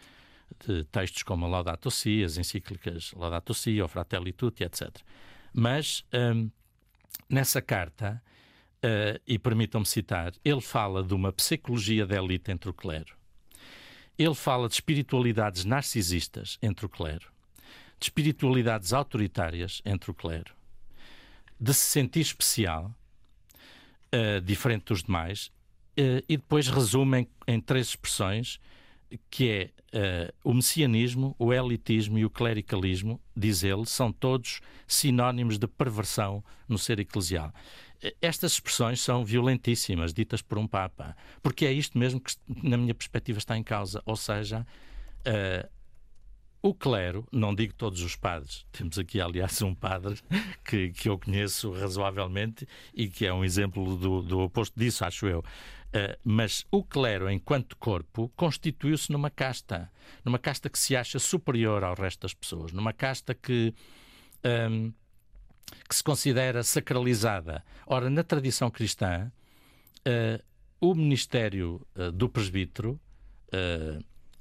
de textos como Laudato Si, as encíclicas Laudato Si, o Fratelli Tutti, etc. Mas um, nessa carta, uh, e permitam-me citar, ele fala de uma psicologia da elite entre o clero. Ele fala de espiritualidades narcisistas entre o clero de espiritualidades autoritárias entre o clero, de se sentir especial, uh, diferente dos demais, uh, e depois resume em, em, três expressões, que é uh, o messianismo, o elitismo e o clericalismo, diz ele, são todos sinónimos de perversão no ser eclesial. Estas expressões são violentíssimas, ditas por um Papa, porque é isto mesmo que, na minha perspectiva, está em causa. Ou seja, o clero, não digo todos os padres, [LAUGHS] temos aqui, aliás, um padre [LAUGHS] que, que eu conheço razoavelmente e que é um exemplo do, do oposto disso, acho eu. Uh, mas o clero, enquanto corpo, constituiu-se numa casta, numa casta que se acha superior ao resto das pessoas, numa casta que. Um, ehm, que se considera sacralizada. Ora, na tradição cristã, uh, o ministério uh, do presbítero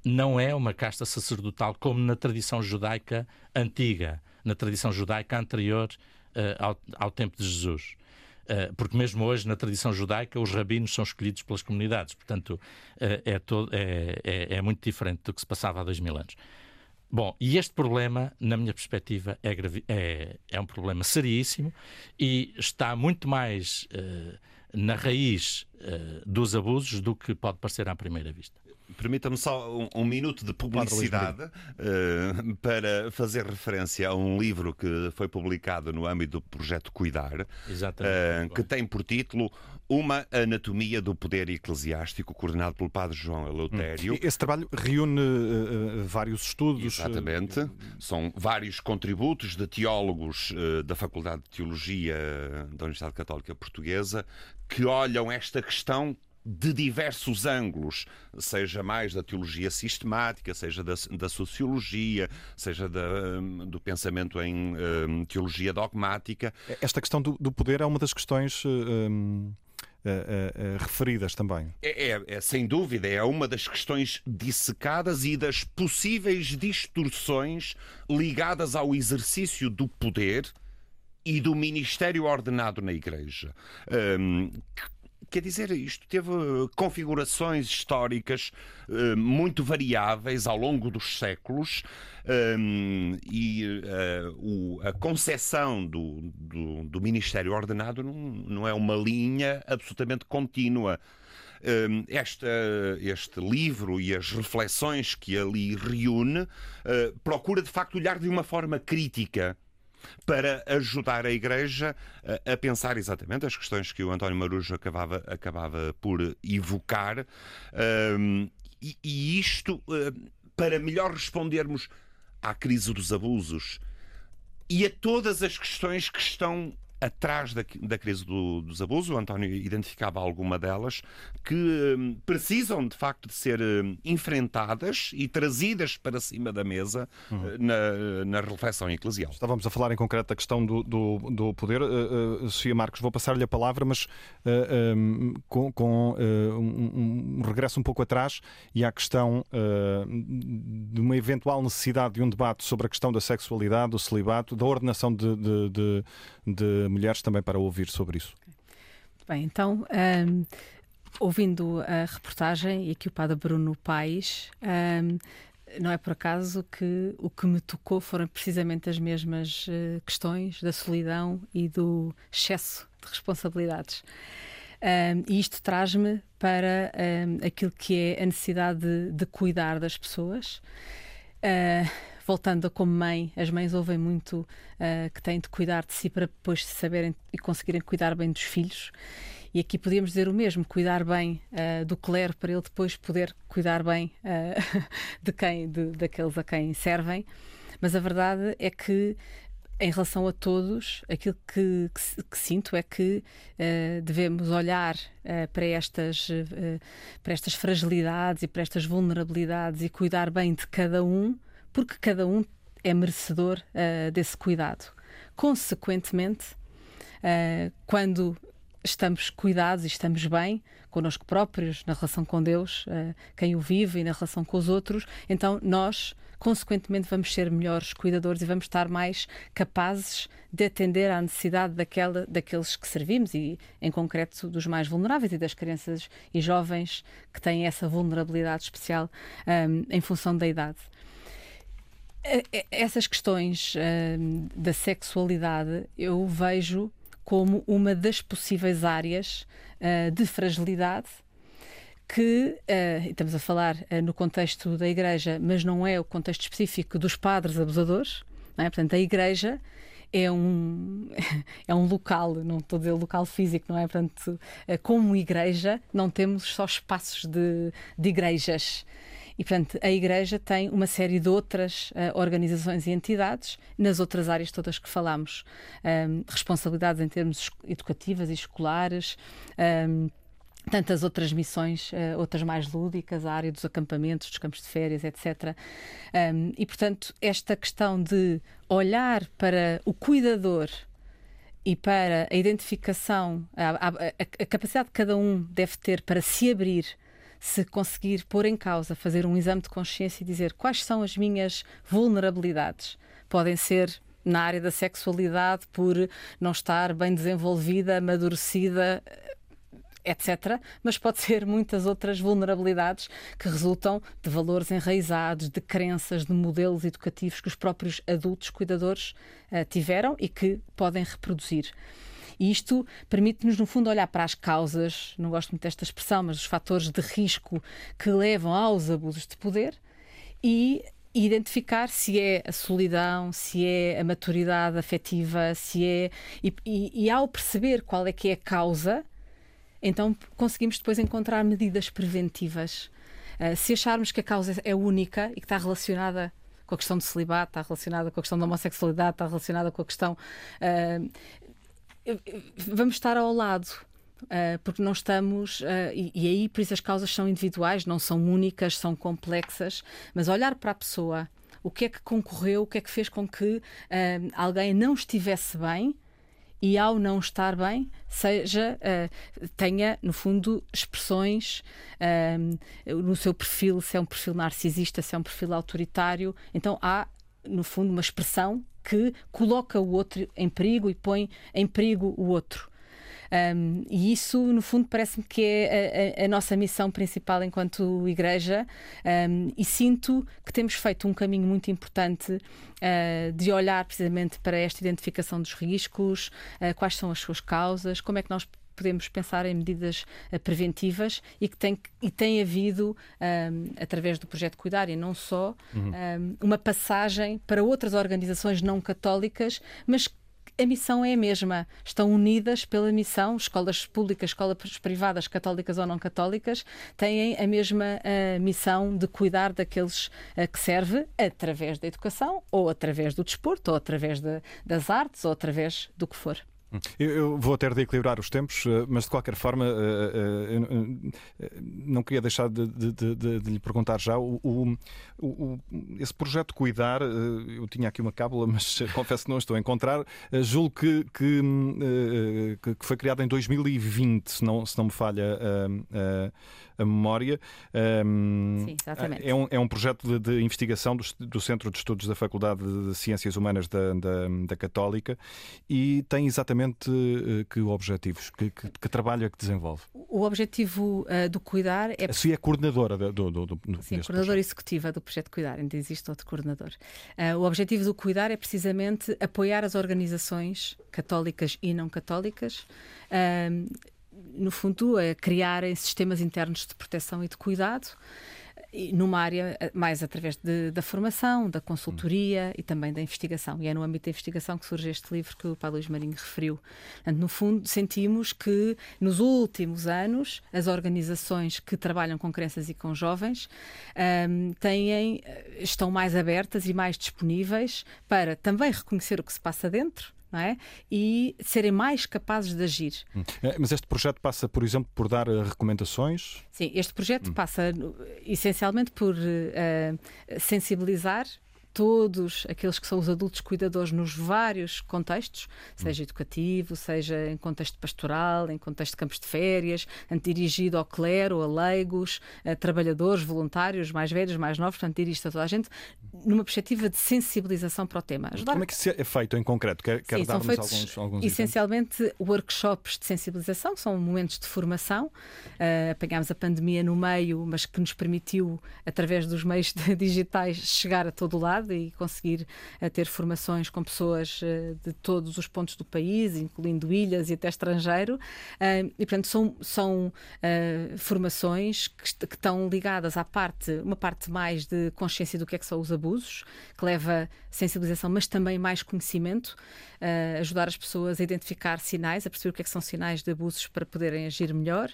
não é uma casta sacerdotal como na tradição judaica antiga, na tradição judaica anterior uh, ao, ao, tempo de Jesus. Uh, porque mesmo hoje, na tradição judaica, os rabinos são escolhidos pelas comunidades. Portanto, uh, é, todo, é, é, é, muito diferente do que se passava há dois mil anos. Bom, e este problema, na minha perspectiva, é, é, é um problema seríssimo e está muito mais na raiz dos abusos do que pode parecer à primeira vista. Permita-me só um, um, minuto de publicidade uh, para fazer referência a um livro que foi publicado no âmbito do projeto Cuidar, uh, que tem por título Uma Anatomia do Poder Eclesiástico, coordenado pelo Padre João Eleutério. Hum. Esse trabalho reúne uh, vários estudos. Exatamente. São vários contributos de teólogos da Faculdade de Teologia da Universidade Católica Portuguesa que olham esta questão de diversos ângulos, seja mais da teologia sistemática, seja da, da sociologia, seja da, hum, do pensamento em um, teologia dogmática. Esta questão do, do, poder é uma das questões. Um... Uh, uh, uh, referidas também. É, é, é, sem dúvida, é uma das questões dissecadas e das possíveis distorções ligadas ao exercício do poder e do ministério ordenado na Igreja. Um, Quer dizer, isto teve eh, configurações históricas uh, muito variáveis ao longo dos séculos ehm, e a concepção do, do, do, Ministério Ordenado não, é uma linha absolutamente contínua. Esta, este livro e as reflexões que ali reúne procura de facto olhar de uma forma crítica para ajudar a Igreja a, pensar exatamente as questões que o António Marujo acabava, acabava por evocar. Um, e, e, isto uh, para melhor respondermos à crise dos abusos e a todas as questões que estão atrás da, da crise do, dos abusos, o António identificava alguma delas, que hum, precisam de facto de ser hum, enfrentadas e trazidas para cima da mesa uhum. na, na reflexão eclesial. Estávamos a falar em concreto da questão do, do, do poder. Uh, uh, Sofia Marcos, vou passar-lhe a palavra, mas uh, um, com, com um, um, regresso um pouco atrás e à questão de uma eventual necessidade de um debate sobre a questão da sexualidade, do celibato, da ordenação de, de, de, de mulheres também para ouvir sobre isso. Bem, então, um, ouvindo a reportagem e aqui o padre Bruno Paes, um, não é por acaso que o que me tocou foram precisamente as mesmas uh, questões da solidão e do excesso de responsabilidades. Um, e isto traz-me para um, aquilo que é a necessidade de, de cuidar das pessoas. Uh, voltando a como mãe, as mães ouvem muito uh, que têm de cuidar de si para depois saberem e conseguirem cuidar bem dos filhos. E aqui podíamos dizer o mesmo, cuidar bem uh, do clero para ele depois poder cuidar bem uh, [LAUGHS] de quem, de, daqueles a quem servem. Mas a verdade é que em relação a todos, aquilo que, que, que sinto é que uh, devemos olhar uh, para, estas, uh, para estas fragilidades e para estas vulnerabilidades e cuidar bem de cada um, porque cada um é merecedor desse cuidado. Consequentemente, quando estamos cuidados e estamos bem connosco próprios, na relação com Deus, quem o vive e na relação com os outros, então nós consequentemente vamos ser melhores cuidadores e vamos estar mais capazes de atender à necessidade daquela, daqueles que servimos e, em concreto, dos mais vulneráveis e das crianças e jovens que têm essa vulnerabilidade especial um, em função da idade. Essas questões um, da sexualidade eu vejo como uma das possíveis áreas de fragilidade que uh, estamos a falar uh, no contexto da Igreja, mas não é o contexto específico dos padres abusadores. É? Portanto, a Igreja é um, [LAUGHS] é um local, não estou a dizer local físico, não é? Portanto, uh, como Igreja, não temos só espaços de, de igrejas. E, portanto, a Igreja tem uma série de outras uh, organizações e entidades nas outras áreas todas que falamos. Um, responsabilidades em termos educativas e escolares. Um, tantas outras missões, uh, outras mais lúdicas, a área dos acampamentos, dos campos de férias, etc. Um, e, portanto, esta questão de olhar para o cuidador e para a identificação, a, a, a, capacidade que cada um deve ter para se abrir, se conseguir pôr em causa, fazer um exame de consciência e dizer quais são as minhas vulnerabilidades. Podem ser na área da sexualidade por não estar bem desenvolvida, amadurecida, etc. Mas pode ser muitas outras vulnerabilidades que resultam de valores enraizados, de crenças, de modelos educativos que os próprios adultos cuidadores uh, tiveram e que podem reproduzir. E isto permite-nos, no fundo, olhar para as causas, não gosto muito desta expressão, mas os fatores de risco que levam aos abusos de poder e identificar se é a solidão, se é a maturidade afetiva, se é. E, e, e ao perceber qual é que é a causa, então conseguimos depois encontrar medidas preventivas. Uh, se acharmos que a causa é única e que está relacionada com a questão do celibato, está relacionada com a questão da homossexualidade, está relacionada com a questão. Uh, vamos estar ao lado. Uh, porque não estamos, uh, e, e, aí por isso as causas são individuais, não são únicas, são complexas, mas olhar para a pessoa, o que é que concorreu, o que é que fez com que uh, alguém não estivesse bem e ao não estar bem, seja tenha no fundo expressões no seu perfil, se é um perfil narcisista, se é um perfil autoritário, então há no fundo uma expressão que coloca o outro em perigo e põe em perigo o outro. Um, e isso, no fundo, parece-me que é a, a, nossa missão principal enquanto Igreja, um, e sinto que temos feito um caminho muito importante uh, de olhar precisamente para esta identificação dos riscos, uh, quais são as suas causas, como é que nós podemos pensar em medidas uh, preventivas e que tem, e tem havido, um, através do projeto Cuidar, e não só, uhum. um, uma passagem para outras organizações não católicas, mas a missão é a mesma. Estão unidas pela missão, escolas públicas, escolas privadas, católicas ou não católicas, têm a mesma uh, missão de cuidar daqueles uh, que serve através da educação, ou através do desporto, ou através de, das artes, ou através do que for. Eu, vou ter de equilibrar os tempos, eh, mas de qualquer forma eh, eh, não queria deixar de, de, de, de lhe perguntar já. O, o, o, esse projeto Cuidar, eu tinha aqui uma cábula, [LAUGHS] mas confesso que não estou a encontrar. Julgo que, que, que foi criado em 2020, se não, se não me falha a, memória. Sim, exatamente. É um, é um projeto de, investigação do, do, Centro de Estudos da Faculdade de Ciências Humanas da, da, da Católica e tem exatamente uh, que objetivos? Que, que, que, trabalho é que desenvolve? O objetivo uh, do Cuidar é. A Sofia é coordenadora do, do, do, do Sim, coordenadora projeto. executiva do projeto Cuidar, ainda existe outro coordenador. Uh, o objetivo do Cuidar é precisamente apoiar as organizações católicas e não católicas no fundo, a criarem sistemas internos de proteção e de cuidado numa área eh, mais através de, da formação, da consultoria e também da investigação. E é no âmbito da investigação que surge este livro que o Paulo Luís Marinho referiu. Portanto, no fundo, sentimos que nos últimos anos as organizações que trabalham com crianças e com jovens um, têm, eh, estão mais abertas e mais disponíveis para também reconhecer o que se passa dentro é? e serem mais capazes de agir. Hum. É, mas este projeto passa, por exemplo, por dar uh, recomendações? Sim, este projeto hum. passa essencialmente por uh, sensibilizar todos aqueles que são os adultos cuidadores nos vários contextos, seja educativo, seja em contexto pastoral, em contexto de campos de férias, dirigido ao clero, a leigos, a trabalhadores, voluntários, mais velhos, mais novos, portanto, dirigido a toda a gente, numa perspectiva de sensibilização para o tema. Ajudar... Como é que isso é feito em concreto? Quer, quer Sim, são feitos alguns, alguns essencialmente exemplos? workshops de sensibilização, são momentos de formação. Uh, apanhámos a pandemia no meio, mas que nos permitiu, através dos meios [LAUGHS] digitais, chegar a todo lado e conseguir uh, ter formações com pessoas uh, de todos os pontos do país, incluindo ilhas e até estrangeiro. Uh, e, portanto, são, são formações que, estão ligadas à parte, uma parte mais de consciência do que é que são os abusos, que leva sensibilização, mas também mais conhecimento, ajudar as pessoas a identificar sinais, a perceber o que é que são sinais de abusos para poderem agir melhor,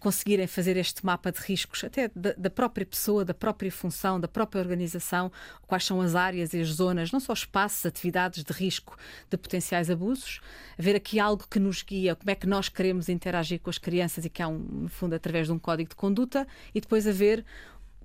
conseguirem fazer este mapa de riscos, até da própria pessoa, da própria função, da própria organização, quais são as áreas e as zonas, não só espaços, atividades de risco de potenciais abusos, haver aqui algo que nos guia, como é que nós queremos interagir com as crianças e que há, um, no fundo, através de um código de conduta, e depois haver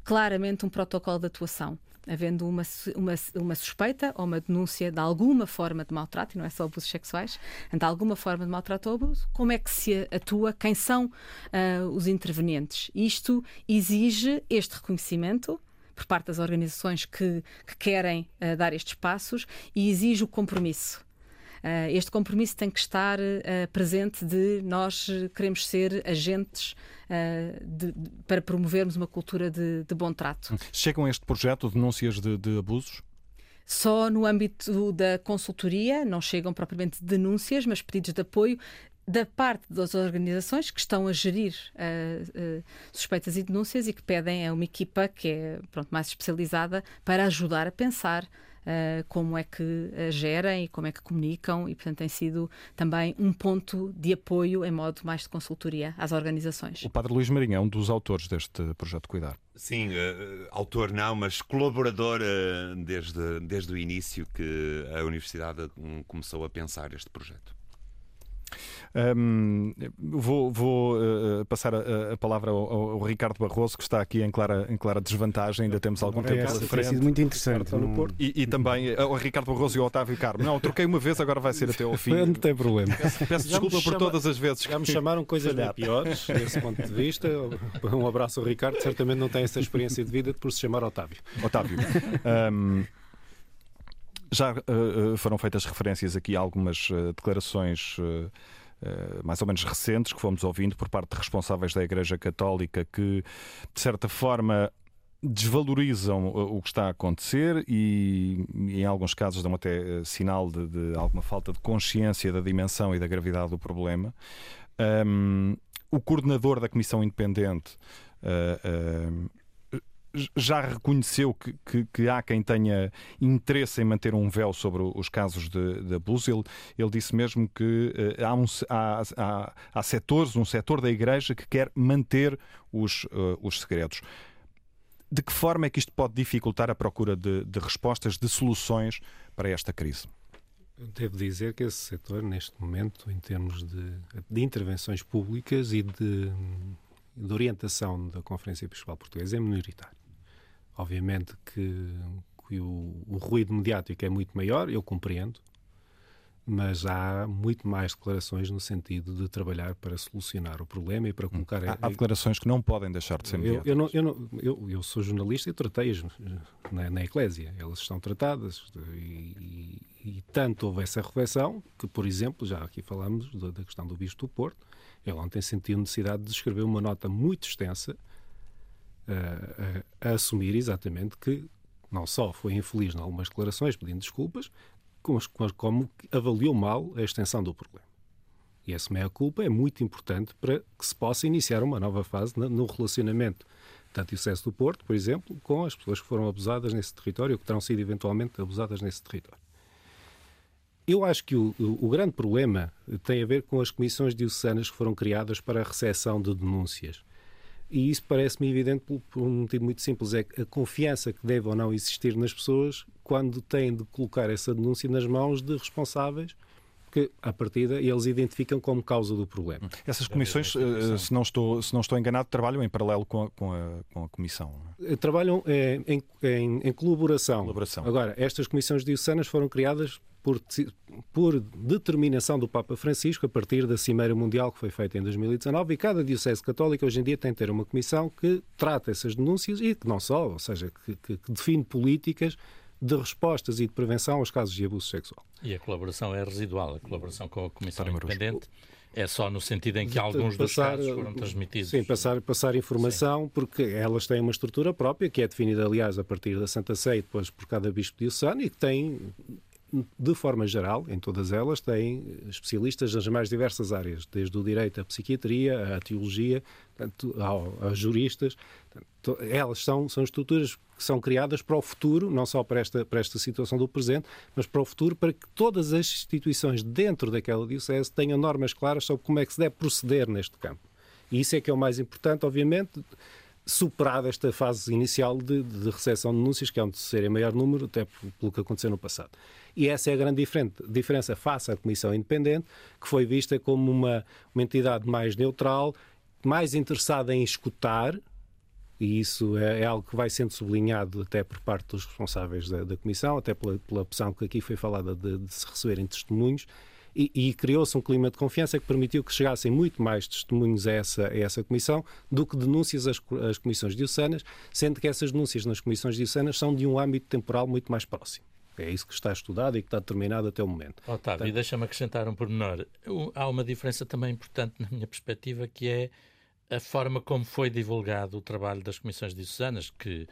claramente um protocolo de atuação havendo uma, uma, uma, suspeita ou uma denúncia de alguma forma de maltrato, e não é só abusos sexuais, de alguma forma de maltrato ou abuso, como é que se atua, quem são uh, os intervenientes. Isto exige este reconhecimento por parte das organizações que, que querem uh, dar estes passos e exige o compromisso. Uh, este compromisso tem que estar uh, presente de nós queremos ser agentes uh, de, de, para promovermos uma cultura de, de, bom trato. Chegam a este projeto denúncias de, de abusos? Só no âmbito da consultoria, não chegam propriamente denúncias, mas pedidos de apoio da parte das organizações que estão a gerir uh, uh, suspeitas e denúncias e que pedem a uma equipa que é pronto, mais especializada para ajudar a pensar uh, como é que gerem e como é que comunicam e, portanto, tem sido também um ponto de apoio em modo mais de consultoria às organizações. O Padre Luís Marinho é um dos autores deste projeto Cuidar. Sim, autor não, mas colaborador desde, desde o início que a Universidade começou a pensar este projeto. Um, vou, vou uh, passar a, a palavra ao, ao, Ricardo Barroso, que está aqui em clara, em clara desvantagem, ainda temos algum tempo pela frente. sido muito interessante. No Porto. E, e também uh, o Ricardo Barroso e o Otávio Carmo. Não, troquei uma vez, agora vai ser até ao [LAUGHS] fim. Não tem problema. Peço, peço desculpa por chama, todas as vezes. Já me chamaram coisas bem piores, desse ponto de vista. [LAUGHS] Um abraço ao Ricardo, certamente não tem essa experiência de vida por se chamar Otávio. Otávio. Um, já uh, foram feitas referências aqui a algumas uh, declarações uh, mais ou menos recentes que fomos ouvindo por parte de responsáveis da Igreja Católica que, de certa forma, desvalorizam o que está a acontecer e, em alguns casos, dão até sinal de, de, alguma falta de consciência da dimensão e da gravidade do problema. Um, o coordenador da Comissão Independente uh, uh, já reconheceu que, que, que, há quem tenha interesse em manter um véu sobre os casos de, de abuso. Ele, ele disse mesmo que uh, há, um, há, há, há, setores, um setor da Igreja que quer manter os, uh, os segredos. De que forma é que isto pode dificultar a procura de, de respostas, de soluções para esta crise? Devo dizer que esse setor, neste momento, em termos de, de intervenções públicas e de, de orientação da Conferência Episcopal Portuguesa, é minoritário. Obviamente que, que o, o, ruído mediático é muito maior, eu compreendo, mas há muito mais declarações no sentido de trabalhar para solucionar o problema e para hum. colocar. Há, há declarações que não podem deixar de ser mediáticas. Eu, eu, não, eu, não, eu, eu, sou jornalista e tratei-as na, na Eclésia. Elas estão tratadas e, e, e, tanto houve essa reflexão que, por exemplo, já aqui falamos da, da questão do Bispo do Porto, ele ontem sentiu necessidade de escrever uma nota muito extensa a, a, assumir exatamente que não só foi infeliz em algumas declarações pedindo desculpas, como, como avaliou mal a extensão do problema. E essa meia-culpa é muito importante para que se possa iniciar uma nova fase no relacionamento da Diocese do Porto, por exemplo, com as pessoas que foram abusadas nesse território, ou que terão sido eventualmente abusadas nesse território. Eu acho que o, o, o grande problema tem a ver com as comissões diocesanas que foram criadas para a recepção de denúncias. E isso parece-me evidente por, por, um motivo muito simples: é a confiança que deve ou não existir nas pessoas quando têm de colocar essa denúncia nas mãos de responsáveis que, à partida, eles identificam como causa do problema. Essas comissões, eh, se não estou, se não estou enganado, trabalham em paralelo com a, com a, com a Comissão? É? Trabalham em, em, em colaboração. colaboração. Agora, estas comissões diocesanas foram criadas por, por, determinação do Papa Francisco a partir da Cimeira Mundial que foi feita em 2019 e cada Diocese Católica hoje em dia tem de ter uma comissão que trata essas denúncias e que não só, ou seja, que, que, que define políticas de respostas e de prevenção aos casos de abuso sexual. E a colaboração é residual, a colaboração com a Comissão Independente é só no sentido em que alguns passar, dos casos foram transmitidos. Sim, passar, passar informação, sim. porque elas têm uma estrutura própria, que é definida, aliás, a partir da Santa Sé e depois por cada Bispo diocesano, e que tem de forma geral, em todas elas, têm especialistas nas mais diversas áreas, desde o direito à psiquiatria, à teologia, tanto ao, aos juristas. Elas são, são estruturas que são criadas para o futuro, não só para esta, para esta situação do presente, mas para o futuro, para que todas as instituições dentro daquela diocese tenham normas claras sobre como é que se deve proceder neste campo. E isso é que é o mais importante, obviamente superada esta fase inicial de, de recepção de denúncias, que é onde ser maior número, até pelo que aconteceu no passado. E essa é a grande diferença face à Comissão Independente, que foi vista como uma, uma entidade mais neutral, mais interessada em escutar, e isso é, é, algo que vai sendo sublinhado até por parte dos responsáveis da, da Comissão, até pela, pela opção que aqui foi falada de, de se receberem testemunhos, e, e criou-se um clima de confiança que permitiu que chegassem muito mais testemunhos a essa, a essa comissão do que denúncias às, às comissões diocesanas, sendo que essas denúncias nas comissões diocesanas são de um âmbito temporal muito mais próximo. É isso que está estudado e que está determinado até o momento. Otávio, Portanto... e deixa-me acrescentar um pormenor. Há uma diferença também importante na minha perspectiva, que é a forma como foi divulgado o trabalho das comissões diocesanas, que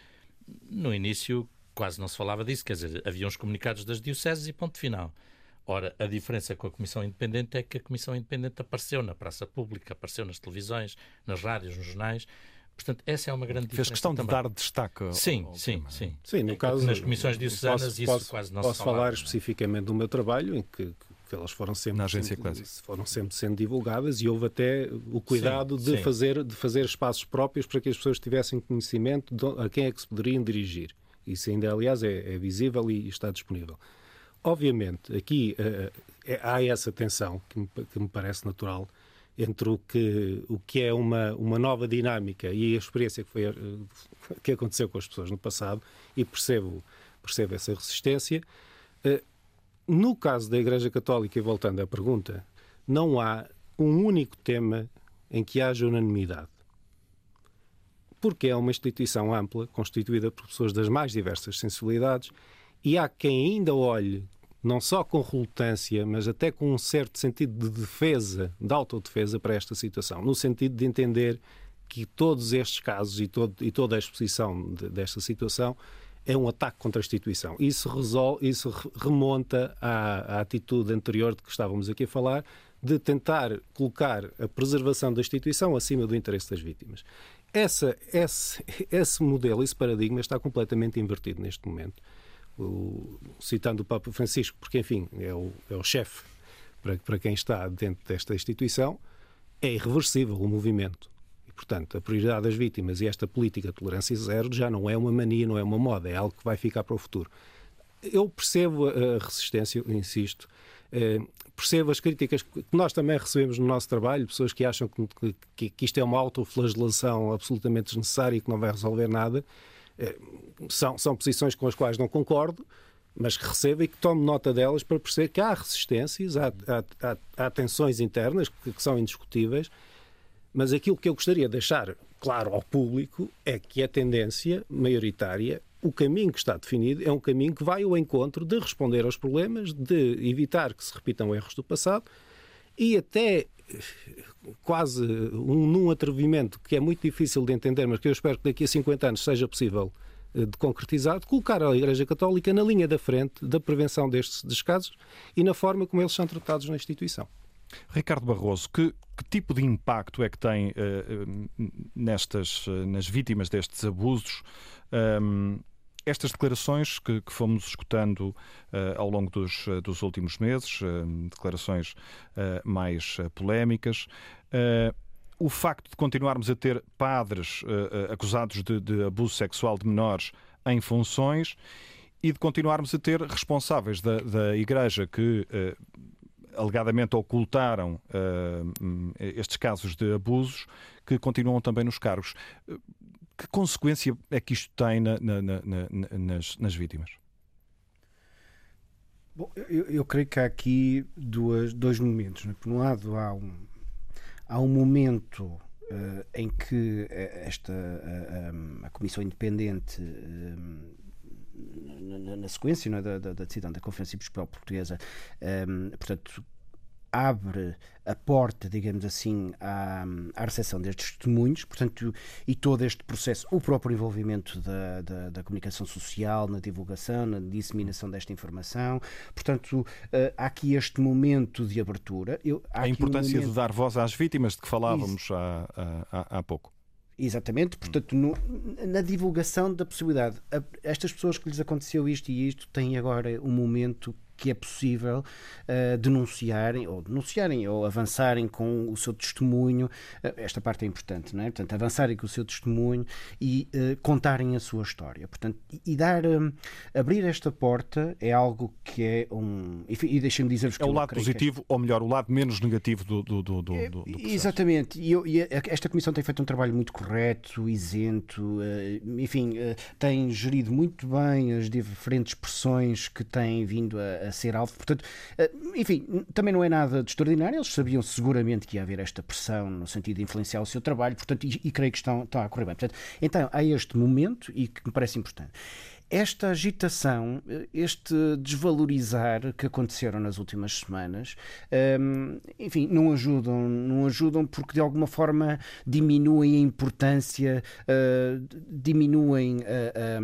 no início quase não se falava disso, quer dizer, havia uns comunicados das dioceses e ponto final. Ora, a diferença com a Comissão Independente é que a Comissão Independente apareceu na praça pública, apareceu nas televisões, nas rádios, nos jornais. Portanto, essa é uma grande diferença. Fez questão também. de dar destaque. Ao, sim, ao sim, tema. sim. Sim, no caso. Nas comissões diocesanas, posso, isso posso, quase não posso se falar falava, especificamente do meu trabalho, em que, que elas foram sempre, Na agência sempre, foram sempre sendo divulgadas e houve até o cuidado sim, de, sim. Fazer, de fazer espaços próprios para que as pessoas tivessem conhecimento de a quem é que se poderiam dirigir. Isso ainda, aliás, é, é visível e está disponível. Obviamente, aqui uh, há essa tensão que me, que me, parece natural entre o que, o que é uma, uma nova dinâmica e a experiência que, foi, uh, [LAUGHS] que aconteceu com as pessoas no passado e percebo, percebo essa resistência. Uh, no caso da Igreja Católica, e voltando à pergunta, não há um único tema em que haja unanimidade. Porque é uma instituição ampla, constituída por pessoas das mais diversas sensibilidades, e há quem ainda olhe não só com relutância, mas até com um certo sentido de defesa, de autodefesa para esta situação, no sentido de entender que todos estes casos e, todo, e toda a exposição de, desta situação é um ataque contra a instituição. Isso, resolve, isso remonta à, à atitude anterior de que estávamos aqui a falar, de tentar colocar a preservação da instituição acima do interesse das vítimas. Essa, esse, [LAUGHS] esse modelo, esse paradigma está completamente invertido neste momento citando o Papa Francisco, porque, enfim, é o, é o chefe para, para quem está dentro desta instituição, é irreversível o movimento. E, portanto, a prioridade das vítimas e esta política de tolerância zero já não é uma mania, não é uma moda, é algo que vai ficar para o futuro. Eu percebo a resistência, insisto, eh, percebo as críticas que nós também recebemos no nosso trabalho, pessoas que acham que, que, que isto é uma autoflagelação absolutamente desnecessária e que não vai resolver nada. Eh, são, são posições com as quais não concordo, mas que recebo e que tomo nota delas para perceber que há resistências, há, há, há, tensões internas que, que, são indiscutíveis, mas aquilo que eu gostaria de deixar claro ao público é que a tendência maioritária, o caminho que está definido, é um caminho que vai ao encontro de responder aos problemas, de evitar que se repitam erros do passado e até quase um, num atrevimento que é muito difícil de entender, mas que eu espero que daqui a 50 anos seja possível eh, de concretizar, de colocar a Igreja Católica na linha da frente da prevenção destes, destes casos e na forma como eles são tratados na instituição. Ricardo Barroso, que, que, tipo de impacto é que tem uh, nestas, nas vítimas destes abusos um, estas declarações que, que, fomos escutando uh, ao longo dos, dos últimos meses, uh, declarações mais polémicas, o facto de continuarmos a ter padres acusados de, de, abuso sexual de menores em funções e de continuarmos a ter responsáveis da, da Igreja que alegadamente ocultaram estes casos de abusos que continuam também nos cargos. Que consequência é que isto tem na, na, na, nas, nas, vítimas? Bom, eu, eu, creio que há aqui duas, dois momentos. Né? Por um lado, há um, há um momento uh, em que eh, esta a, a Comissão Independente. Na, na, sequência é, da, da, da, decisão da Conferência Episcopal Portuguesa, um, portanto, abre a porta, digamos assim, à, à recepção destes testemunhos, portanto, e todo este processo, o próprio envolvimento da, da, da comunicação social, na divulgação, na disseminação desta informação, portanto, uh, há aqui este momento de abertura. Eu, a importância um momento... de dar voz às vítimas de que falávamos há, há, há pouco. Exatamente, portanto, no, na divulgação da possibilidade, a, estas pessoas que lhes aconteceu isto e isto têm agora um momento que é possível uh, denunciarem ou denunciarem ou avançarem com o seu testemunho. Uh, esta parte é importante, não é? Portanto, avançarem com o seu testemunho e uh, contarem a sua história. Portanto, e, dar abrir esta porta é algo que é um enfim, e deixem-me dizer-vos é o lado positivo, ou melhor, o lado menos negativo do do, do, do, é, do Exatamente. E, eu, e, esta comissão tem feito um trabalho muito correto, isento, enfim, tem gerido muito bem as diferentes pressões que têm vindo a a ser alvo. Portanto, eh, enfim, também não é nada de extraordinário. Eles sabiam seguramente que ia haver esta pressão no sentido de influenciar o seu trabalho, portanto, e, e creio que estão, estão a correr bem. Portanto, então, há este momento e que me parece importante esta agitação, este desvalorizar que aconteceram nas últimas semanas, hum, enfim, não ajudam, não ajudam porque de alguma forma diminuem a importância, uh, diminuem a,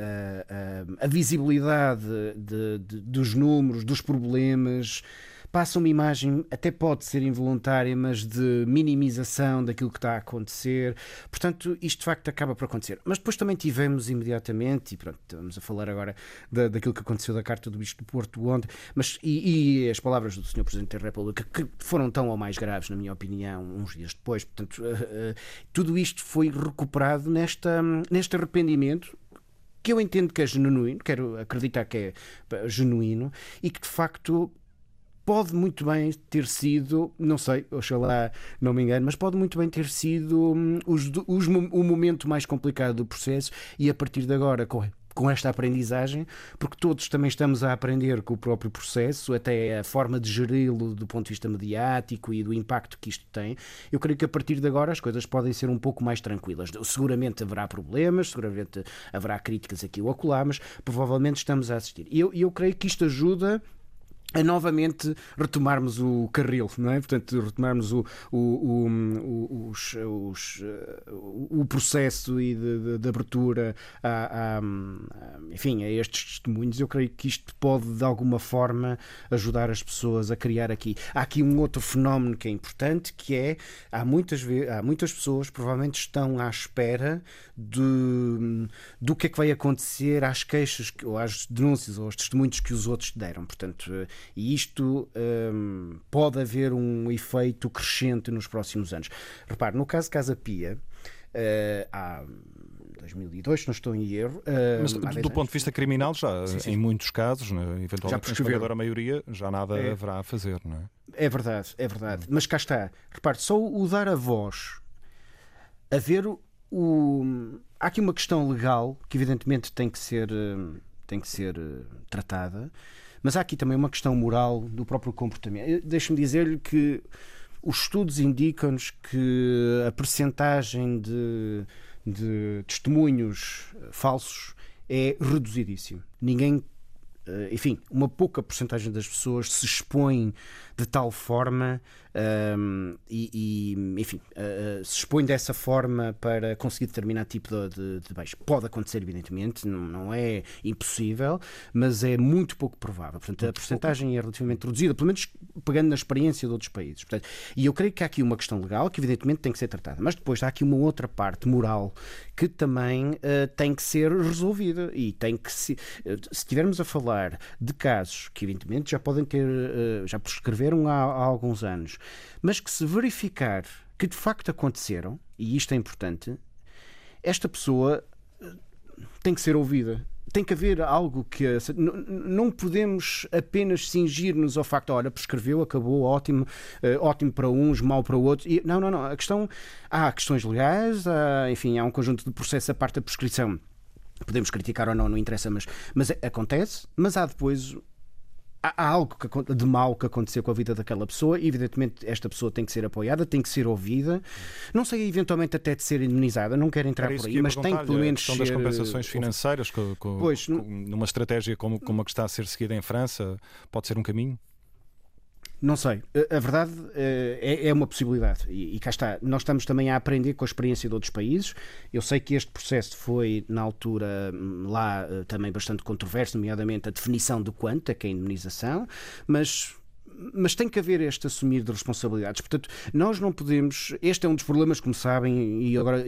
a, a, a visibilidade de, de, dos números, dos problemas passa uma imagem, até pode ser involuntária, mas de minimização daquilo que está a acontecer. Portanto, isto de facto acaba por acontecer. Mas depois também tivemos imediatamente, e pronto, estamos a falar agora da, daquilo que aconteceu da Carta do Bispo do Porto ontem, mas, e, e, as palavras do Sr. Presidente da República, que foram tão ou mais graves, na minha opinião, uns dias depois. Portanto, uh, uh, tudo isto foi recuperado nesta, neste arrependimento que eu entendo que é genuíno, quero acreditar que é genuíno e que de facto pode muito bem ter sido, não sei, oxalá não me engano, mas pode muito bem ter sido hum, os, os, o momento mais complicado do processo e a partir de agora, com, com esta aprendizagem, porque todos também estamos a aprender com o próprio processo, até a forma de geri-lo do ponto de vista mediático e do impacto que isto tem, eu creio que a partir de agora as coisas podem ser um pouco mais tranquilas. Seguramente haverá problemas, seguramente haverá críticas aqui ou acolá, mas provavelmente estamos a assistir. E eu, eu creio que isto ajuda a novamente retomarmos o carril, não é? Portanto, retomarmos o, o, o, os, os, o processo e de, de, de abertura a, a, enfim, a estes testemunhos. Eu creio que isto pode, de alguma forma, ajudar as pessoas a criar aqui. Há aqui um outro fenómeno que é importante, que é, há muitas, há muitas pessoas provavelmente estão à espera de, do que é que vai acontecer às queixas, ou às denúncias, ou aos testemunhos que os outros deram. Portanto, e isto um, pode haver um efeito crescente nos próximos anos. Repare, no caso de Casa Pia, uh, há 2002, se não estou em erro. Uh, Mas do anos. ponto de vista criminal, já sim, sim. em muitos casos, né, eventualmente já a maioria, já nada é. haverá a fazer, não é? É verdade, é verdade. Mas cá está. Repare, só o dar a voz, a ver o. o... Há aqui uma questão legal que evidentemente tem que ser, hum, tem que ser hum, tratada mas há aqui também uma questão moral do próprio comportamento. Deixe-me dizer-lhe que os estudos indicam-nos que a percentagem de, de testemunhos falsos é reduzidíssima. Ninguém eh, enfim, uma pouca porcentagem das pessoas se expõem de tal forma um, e, e, enfim, uh, se expõe dessa forma para conseguir determinado tipo de, de, de beijo. Pode acontecer, evidentemente, não, não, é impossível, mas é muito pouco provável. Portanto, a porcentagem é relativamente reduzida, pelo menos pegando na experiência de outros países. Portanto, e eu creio que há aqui uma questão legal que, evidentemente, tem que ser tratada, mas depois há aqui uma outra parte moral que também uh, tem que ser resolvida e tem que se, uh, se estivermos a falar de casos que, evidentemente, já podem ter, já prescreveram há, há alguns anos mas que se verificar que de facto aconteceram, e isto é importante, esta pessoa eh, tem que ser ouvida. Tem que haver algo que. Não podemos apenas cingir-nos ao facto, olha, prescreveu, acabou, ótimo, eh, ótimo para uns, mau para outros. Não, não, não. A questão. Há questões legais, há, enfim, há um conjunto de processos a parte da prescrição podemos criticar ou não, não interessa, mas, mas acontece. Mas há depois há algo que, de mal que aconteceu com a vida daquela pessoa e, evidentemente, esta pessoa tem que ser apoiada, tem que ser ouvida. Não sei, eventualmente, até de ser indemnizada, não quero entrar por aí, mas tem que pelo menos. A questão das compensações financeiras, com, com, pois, com, numa estratégia como, como a que está a ser seguida em França, pode ser um caminho? Não sei. A verdade eh, é, é uma possibilidade. E, cá está. Nós estamos também a aprender com a experiência de outros países. Eu sei que este processo foi, na altura, hum, lá eh, também bastante controverso, nomeadamente a definição de quanto é que é a indemnização, mas mas tem que haver este assumir de responsabilidades. Portanto, nós não podemos. Este é um dos problemas, como sabem, e agora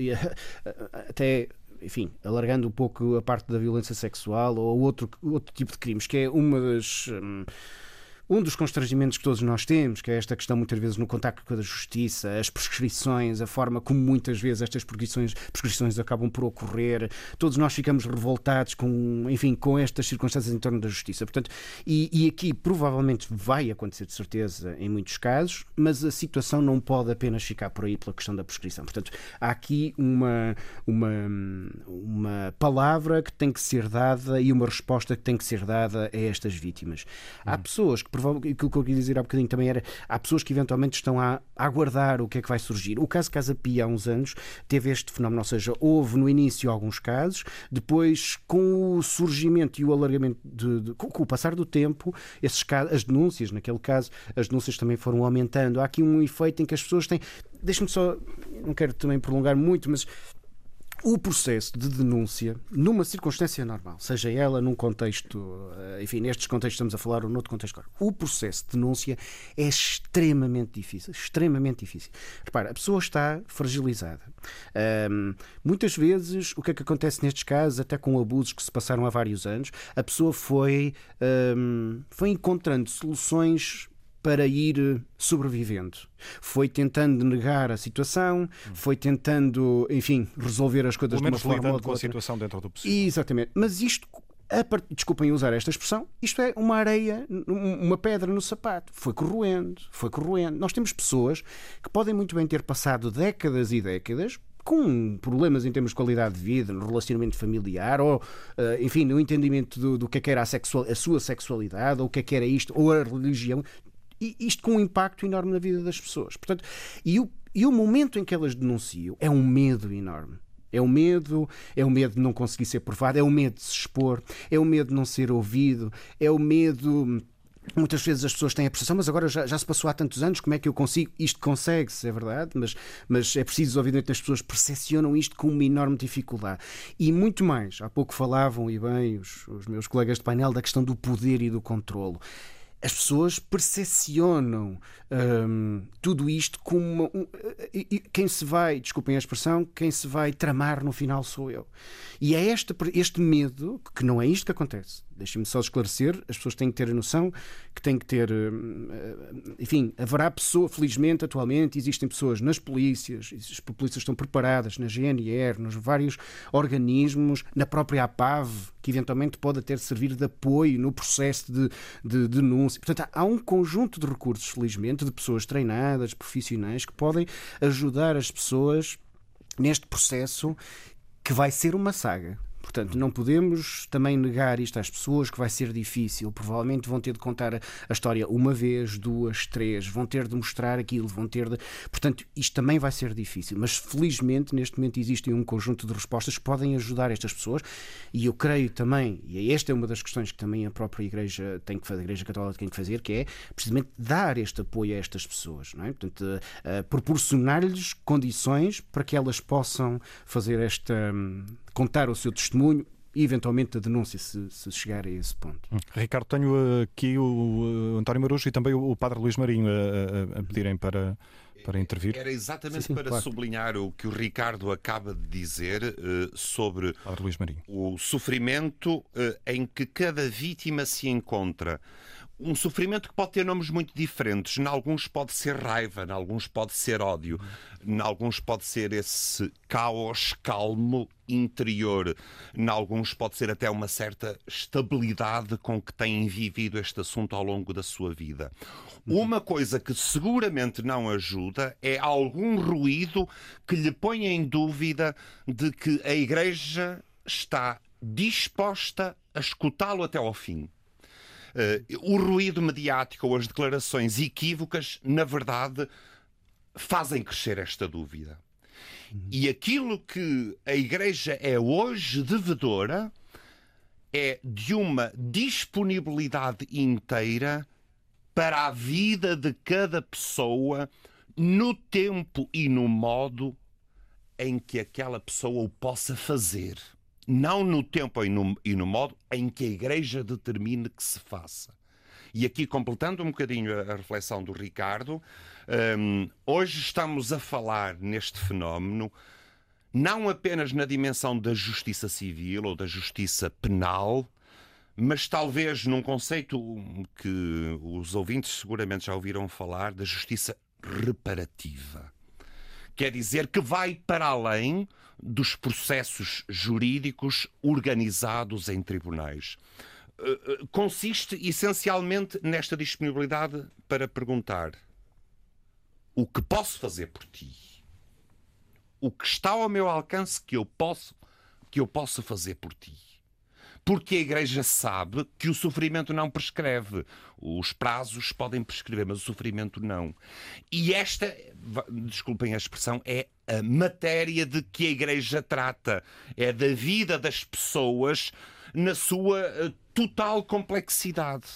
[LAUGHS] até enfim, alargando um pouco a parte da violência sexual ou outro, outro tipo de crimes, que é uma das. Hum, um dos constrangimentos que todos nós temos, que é esta questão muitas vezes no contacto com a justiça, as prescrições, a forma como muitas vezes estas prescrições, prescrições acabam por ocorrer, todos nós ficamos revoltados com, enfim, com estas circunstâncias em torno da justiça. Portanto, e, e aqui provavelmente vai acontecer de certeza em muitos casos, mas a situação não pode apenas ficar por aí pela questão da prescrição. Portanto, há aqui uma, uma, uma palavra que tem que ser dada e uma resposta que tem que ser dada a estas vítimas. Há hum. pessoas que aquilo que eu queria dizer há bocadinho também era há pessoas que eventualmente estão a, aguardar o que é que vai surgir. O caso Casa Pia há uns anos teve este fenómeno, ou seja, houve no início alguns casos, depois com o surgimento e o alargamento, de, de, com, o passar do tempo, esses as denúncias, naquele caso, as denúncias também foram aumentando. Há aqui um efeito em que as pessoas têm. Deixa-me só, não quero também prolongar muito, mas o processo de denúncia, numa circunstância normal, seja ela num contexto, eh, enfim, nestes contextos estamos a falar ou noutro contexto, o processo de denúncia é extremamente difícil, extremamente difícil. Repara, a pessoa está fragilizada. Um, muitas vezes, o que é que acontece nestes casos, até com abusos que se passaram há vários anos, a pessoa foi, um, foi encontrando soluções para ir eh, sobrevivendo. Foi tentando negar a situação, foi tentando, enfim, resolver as coisas Pelo de uma forma ou de com a situação dentro do possível. Exatamente. Mas isto part... desculpem usar esta expressão, isto é uma areia, uma pedra no sapato. Foi corroendo, foi corroendo. Nós temos pessoas que podem muito bem ter passado décadas e décadas com problemas em termos de qualidade de vida, no relacionamento familiar, ou, eh, enfim, no entendimento do, do que é que era a, sexual, a sua sexualidade, ou o que é que era isto, ou a religião isto com um impacto enorme na vida das pessoas. Portanto, e o, e o momento em que elas denunciam é um medo enorme. É o medo, é o medo de não conseguir ser provado, é o medo de se expor, é o medo de não ser ouvido, é o medo. Muitas vezes as pessoas têm a percepção, mas agora já, já se passou há tantos anos, como é que eu consigo? Isto consegue-se, é verdade, mas, mas é preciso, obviamente, as pessoas percepcionam isto com uma enorme dificuldade. E muito mais, há pouco falavam, e bem, os, os meus colegas de painel, da questão do poder e do controlo as pessoas percepcionam hum, tudo isto como uma, um, quem se vai, desculpem a expressão, quem se vai tramar no final sou eu. E é este, este medo, que não é isto que acontece. Deixem-me só esclarecer, as pessoas têm que ter a noção que têm que ter. Hum, hum, enfim, haverá pessoa, felizmente, atualmente, existem pessoas nas polícias, as polícias estão preparadas, na GNR, nos vários organismos, na própria APAV, que eventualmente pode até servir de apoio no processo de, de denúncia. Portanto, há um conjunto de recursos, felizmente, de pessoas treinadas, profissionais, que podem ajudar as pessoas neste processo que vai ser uma saga Portanto, não podemos também negar isto às pessoas que vai ser difícil. Provavelmente vão ter de contar a história uma vez, duas, três, vão ter de mostrar aquilo, vão ter de. Portanto, isto também vai ser difícil. Mas felizmente, neste momento, existem um conjunto de respostas que podem ajudar estas pessoas e eu creio também, e esta é uma das questões que também a própria Igreja tem que fazer, a Igreja Católica tem que fazer, que é precisamente dar este apoio a estas pessoas, não é? Portanto, uh, proporcionar-lhes condições para que elas possam fazer esta. Contar o seu testemunho e eventualmente a denúncia se, se, chegar a esse ponto. Hum. Ricardo, tenho aqui o António Marujo e também o Padre Luís Marinho a, a, a pedirem para, para intervir. Era exatamente sim, sim, para claro. sublinhar o que o Ricardo acaba de dizer uh, sobre o sofrimento uh, em que cada vítima se encontra um sofrimento que pode ter nomes muito diferentes. Em alguns pode ser raiva, em alguns pode ser ódio, em alguns pode ser esse caos calmo interior, em alguns pode ser até uma certa estabilidade com que têm vivido este assunto ao longo da sua vida. Uma coisa que seguramente não ajuda é algum ruído que lhe ponha em dúvida de que a Igreja está disposta a escutá-lo até ao fim. Uh, o ruído mediático ou as declarações equívocas, na verdade, fazem crescer esta dúvida. E aquilo que a Igreja é hoje devedora é de uma disponibilidade inteira para a vida de cada pessoa no tempo e no modo em que aquela pessoa o possa fazer não no tempo e no, e no modo em que a Igreja determine que se faça. E aqui, completando um bocadinho a, reflexão do Ricardo, um, hoje estamos a falar neste fenómeno não apenas na dimensão da justiça civil ou da justiça penal, mas talvez num conceito que os ouvintes seguramente já ouviram falar, da justiça reparativa. Quer dizer que vai para além dos processos jurídicos organizados em tribunais. Eh, eh, consiste essencialmente nesta disponibilidade para perguntar o que posso fazer por ti? O que está ao meu alcance que eu posso que eu possa fazer por ti? Porque a Igreja sabe que o sofrimento não prescreve. Os prazos podem prescrever, mas o sofrimento não. E esta, desculpem a expressão, é a matéria de que a Igreja trata. É da vida das pessoas na sua eh, total complexidade.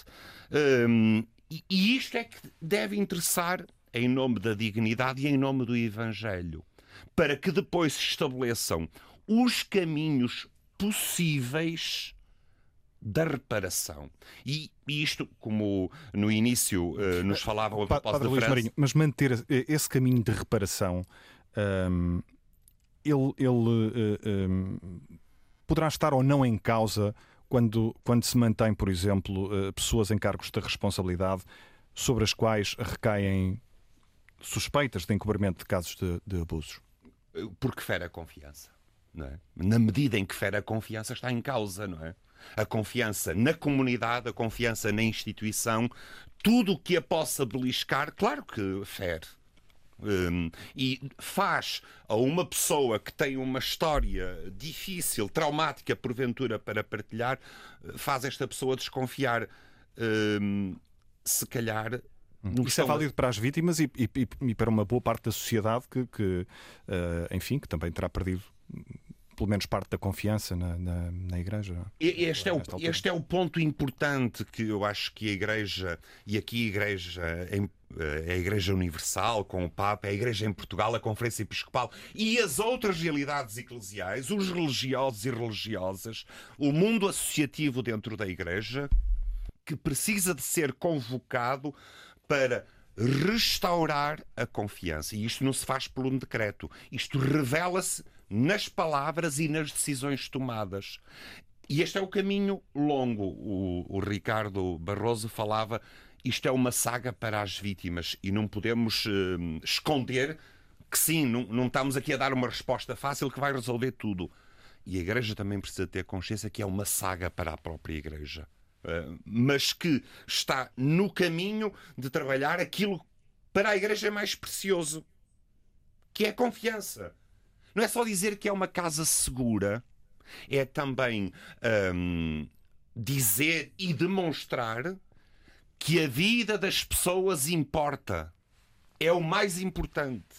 Um, e isto é que deve interessar em nome da dignidade e em nome do Evangelho, para que depois se estabeleçam os caminhos possíveis da reparação. E isto, como no início uh, nos falavam a propósito da França... Marinho, mas manter esse caminho de reparação, um, ele, ele uh, um, poderá estar ou não em causa quando, quando se mantém, por exemplo, uh, pessoas em cargos de responsabilidade sobre as quais recaem suspeitas de encobrimento de casos de, de abusos? Porque fere a confiança. Não é? Na medida em que fere a confiança, está em causa, não é? A confiança na comunidade, a confiança na instituição, tudo o que a possa beliscar, claro que fere. Um, e faz a uma pessoa que tem uma história difícil, traumática, porventura, para partilhar, faz esta pessoa desconfiar. Um, se calhar isso é válido para as vítimas e, e, e, para uma boa parte da sociedade que, que uh, enfim, que também terá perdido pelo menos parte da confiança na, na, na Igreja. Este é, o, este é o ponto importante que eu acho que a Igreja, e aqui a Igreja, é a Igreja Universal, com o Papa, é a Igreja em Portugal, a Conferência Episcopal e as outras realidades eclesiais, os religiosos e religiosas, o mundo associativo dentro da Igreja, que precisa de ser convocado para restaurar a confiança. E isto não se faz por um decreto. Isto revela-se nas palavras e nas decisões tomadas. E este é o caminho longo. O, o, Ricardo Barroso falava: isto é uma saga para as vítimas e não podemos uh, esconder que sim, não, não estamos aqui a dar uma resposta fácil que vai resolver tudo. E a Igreja também precisa ter consciência que é uma saga para a própria Igreja. Uh, mas que está no caminho de trabalhar aquilo para a Igreja é mais precioso, que é a confiança. Não é só dizer que é uma casa segura, é também hum, dizer e demonstrar que a vida das pessoas importa. É o mais importante.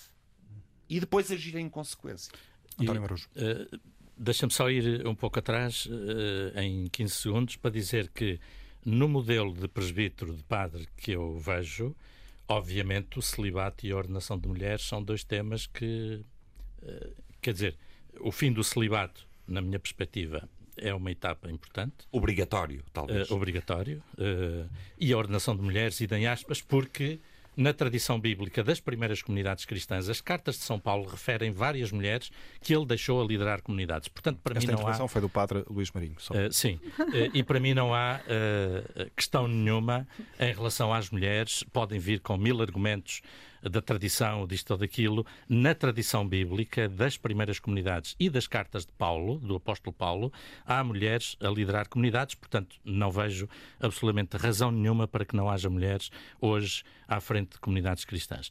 E depois agir em consequência. António Marujo. Uh, Deixa-me só ir um pouco atrás, uh, em 15 segundos, para dizer que no modelo de presbítero, de padre que eu vejo, obviamente o celibato e a ordenação de mulheres são dois temas que. Uh, quer dizer, o fim do celibato, na minha perspectiva, é uma etapa importante. Obrigatório, talvez. Uh, obrigatório. Uh, e a ordenação de mulheres, e em aspas, porque na tradição bíblica das primeiras comunidades cristãs, as cartas de São Paulo referem várias mulheres que ele deixou a liderar comunidades. Portanto, para Esta mim não intervenção há... foi do padre Luís Marinho. Uh, sim, uh, e para mim não há uh, questão nenhuma em relação às mulheres. Podem vir com mil argumentos da tradição, disto ou daquilo, na tradição bíblica das primeiras comunidades e das cartas de Paulo, do apóstolo Paulo, há mulheres a liderar comunidades, portanto, não vejo absolutamente razão nenhuma para que não haja mulheres hoje à frente de comunidades cristãs.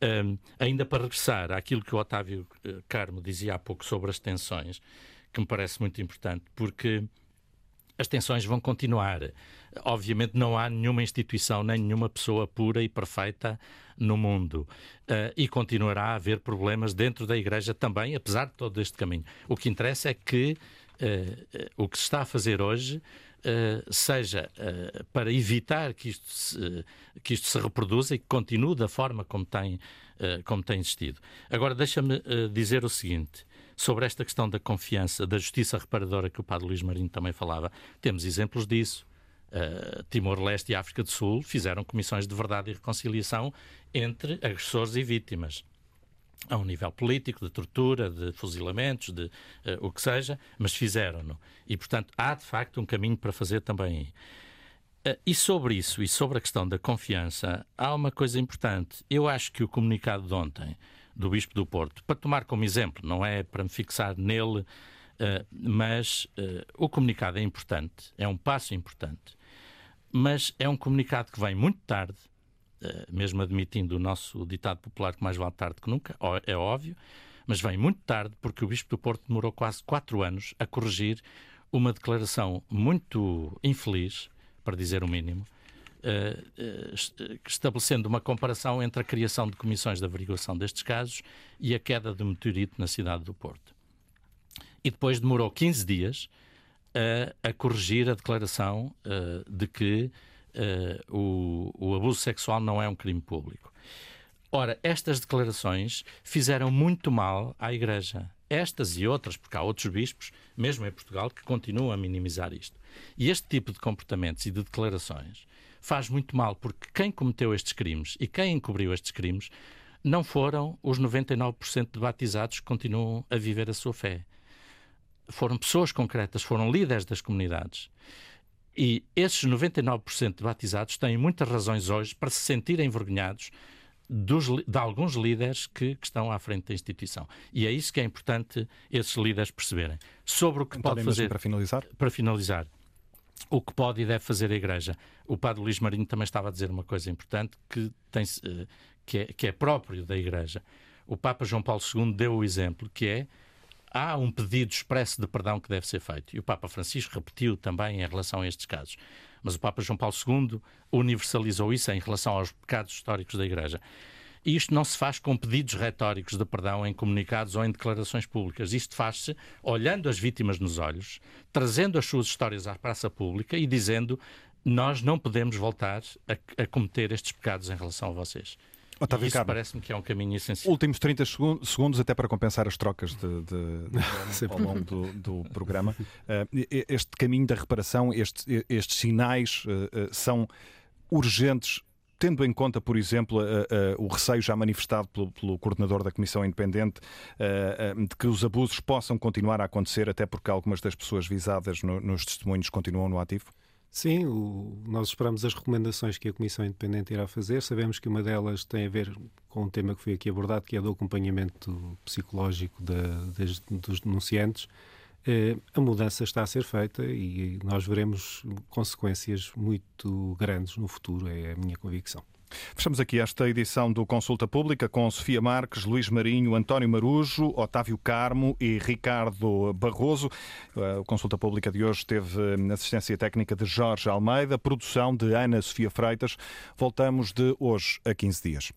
Um, ainda para regressar àquilo que o Otávio uh, Carmo dizia há pouco sobre as tensões, que me parece muito importante, porque as tensões vão continuar. Obviamente não há nenhuma instituição nem nenhuma pessoa pura e perfeita no mundo. Uh, e continuará a haver problemas dentro da Igreja também, apesar de todo este caminho. O que interessa é que uh, o que se está a fazer hoje Uh, seja uh, para evitar que isto, se, que isto se reproduza e que continue da forma como tem, uh, como tem existido. Agora, deixa-me dizer o seguinte. Sobre esta questão da confiança, da justiça reparadora que o Padre Luís Marinho também falava, temos exemplos disso. Timor-Leste e África do Sul fizeram comissões de verdade e reconciliação entre agressores e vítimas a um nível político, de tortura, de fuzilamentos, de uh, o que seja, mas fizeram-no. E, portanto, há de facto um caminho para fazer também. Uh, e sobre isso, e sobre a questão da confiança, há uma coisa importante. Eu acho que o comunicado de ontem do Bispo do Porto, para tomar como exemplo, não é para me fixar nele, uh, mas o comunicado é importante, é um passo importante, mas é um comunicado que vem muito tarde, eh, mesmo admitindo o nosso ditado popular que mais vale tarde que nunca, é óbvio, mas vem muito tarde porque o Bispo do Porto demorou quase quatro anos a corrigir uma declaração muito infeliz, para dizer o mínimo, eh, eh, estabelecendo uma comparação entre a criação de comissões de averiguação destes casos e a queda de meteorito na cidade do Porto. E depois demorou 15 dias a, a corrigir a declaração de que o, o abuso sexual não é um crime público. Ora, estas declarações fizeram muito mal à Igreja. Estas e outras, porque há outros bispos, mesmo em Portugal, que continuam a minimizar isto. E este tipo de comportamentos e de declarações faz muito mal, porque quem cometeu estes crimes e quem encobriu estes crimes não foram os 99% de batizados que continuam a viver a sua fé. Foram pessoas concretas, foram líderes das comunidades. E esses 99% de batizados têm muitas razões hoje para se sentirem envergonhados dos, de alguns líderes que, que, estão à frente da instituição. E é isso que é importante esses líderes perceberem. Sobre o que pode fazer. Para finalizar? Para finalizar. O que pode e deve fazer a Igreja. O Padre Luís Marinho também estava a dizer uma coisa importante que, tem, eh, que, é, que é próprio da Igreja. O Papa João Paulo II deu o exemplo, que é há um pedido expresso de perdão que deve ser feito. E o Papa Francisco repetiu também em relação a estes casos. Mas o Papa João Paulo II universalizou isso em relação aos pecados históricos da Igreja. E isto não se faz com pedidos retóricos de perdão em comunicados ou em declarações públicas. Isto faz-se olhando as vítimas nos olhos, trazendo as suas histórias à praça pública e dizendo nós não podemos voltar a, a cometer estes pecados em relação a vocês. Otávio isso parece-me que é um caminho essencial. Últimos 30 segundos, até para compensar as trocas de, de, de [LAUGHS] ao longo do, do programa. Uh, este caminho da reparação, este, estes sinais uh, uh, são urgentes tendo em conta, por exemplo, o receio já manifestado pelo, pelo, coordenador da Comissão Independente de que os abusos possam continuar a acontecer, até porque algumas das pessoas visadas no, nos testemunhos continuam no ativo? Sim, o, nós esperamos as recomendações que a Comissão Independente irá fazer. Sabemos que uma delas tem a ver com um tema que foi aqui abordado, que é do acompanhamento psicológico dos denunciantes. Eh, a mudança está a ser feita e nós veremos consequências muito grandes no futuro, é a minha convicção. Fechamos aqui esta edição do Consulta Pública com Sofia Marques, Luís Marinho, António Marujo, Otávio Carmo e Ricardo Barroso. A Consulta Pública de hoje teve assistência técnica de Jorge Almeida, produção de Ana Sofia Freitas. Voltamos de hoje a 15 dias.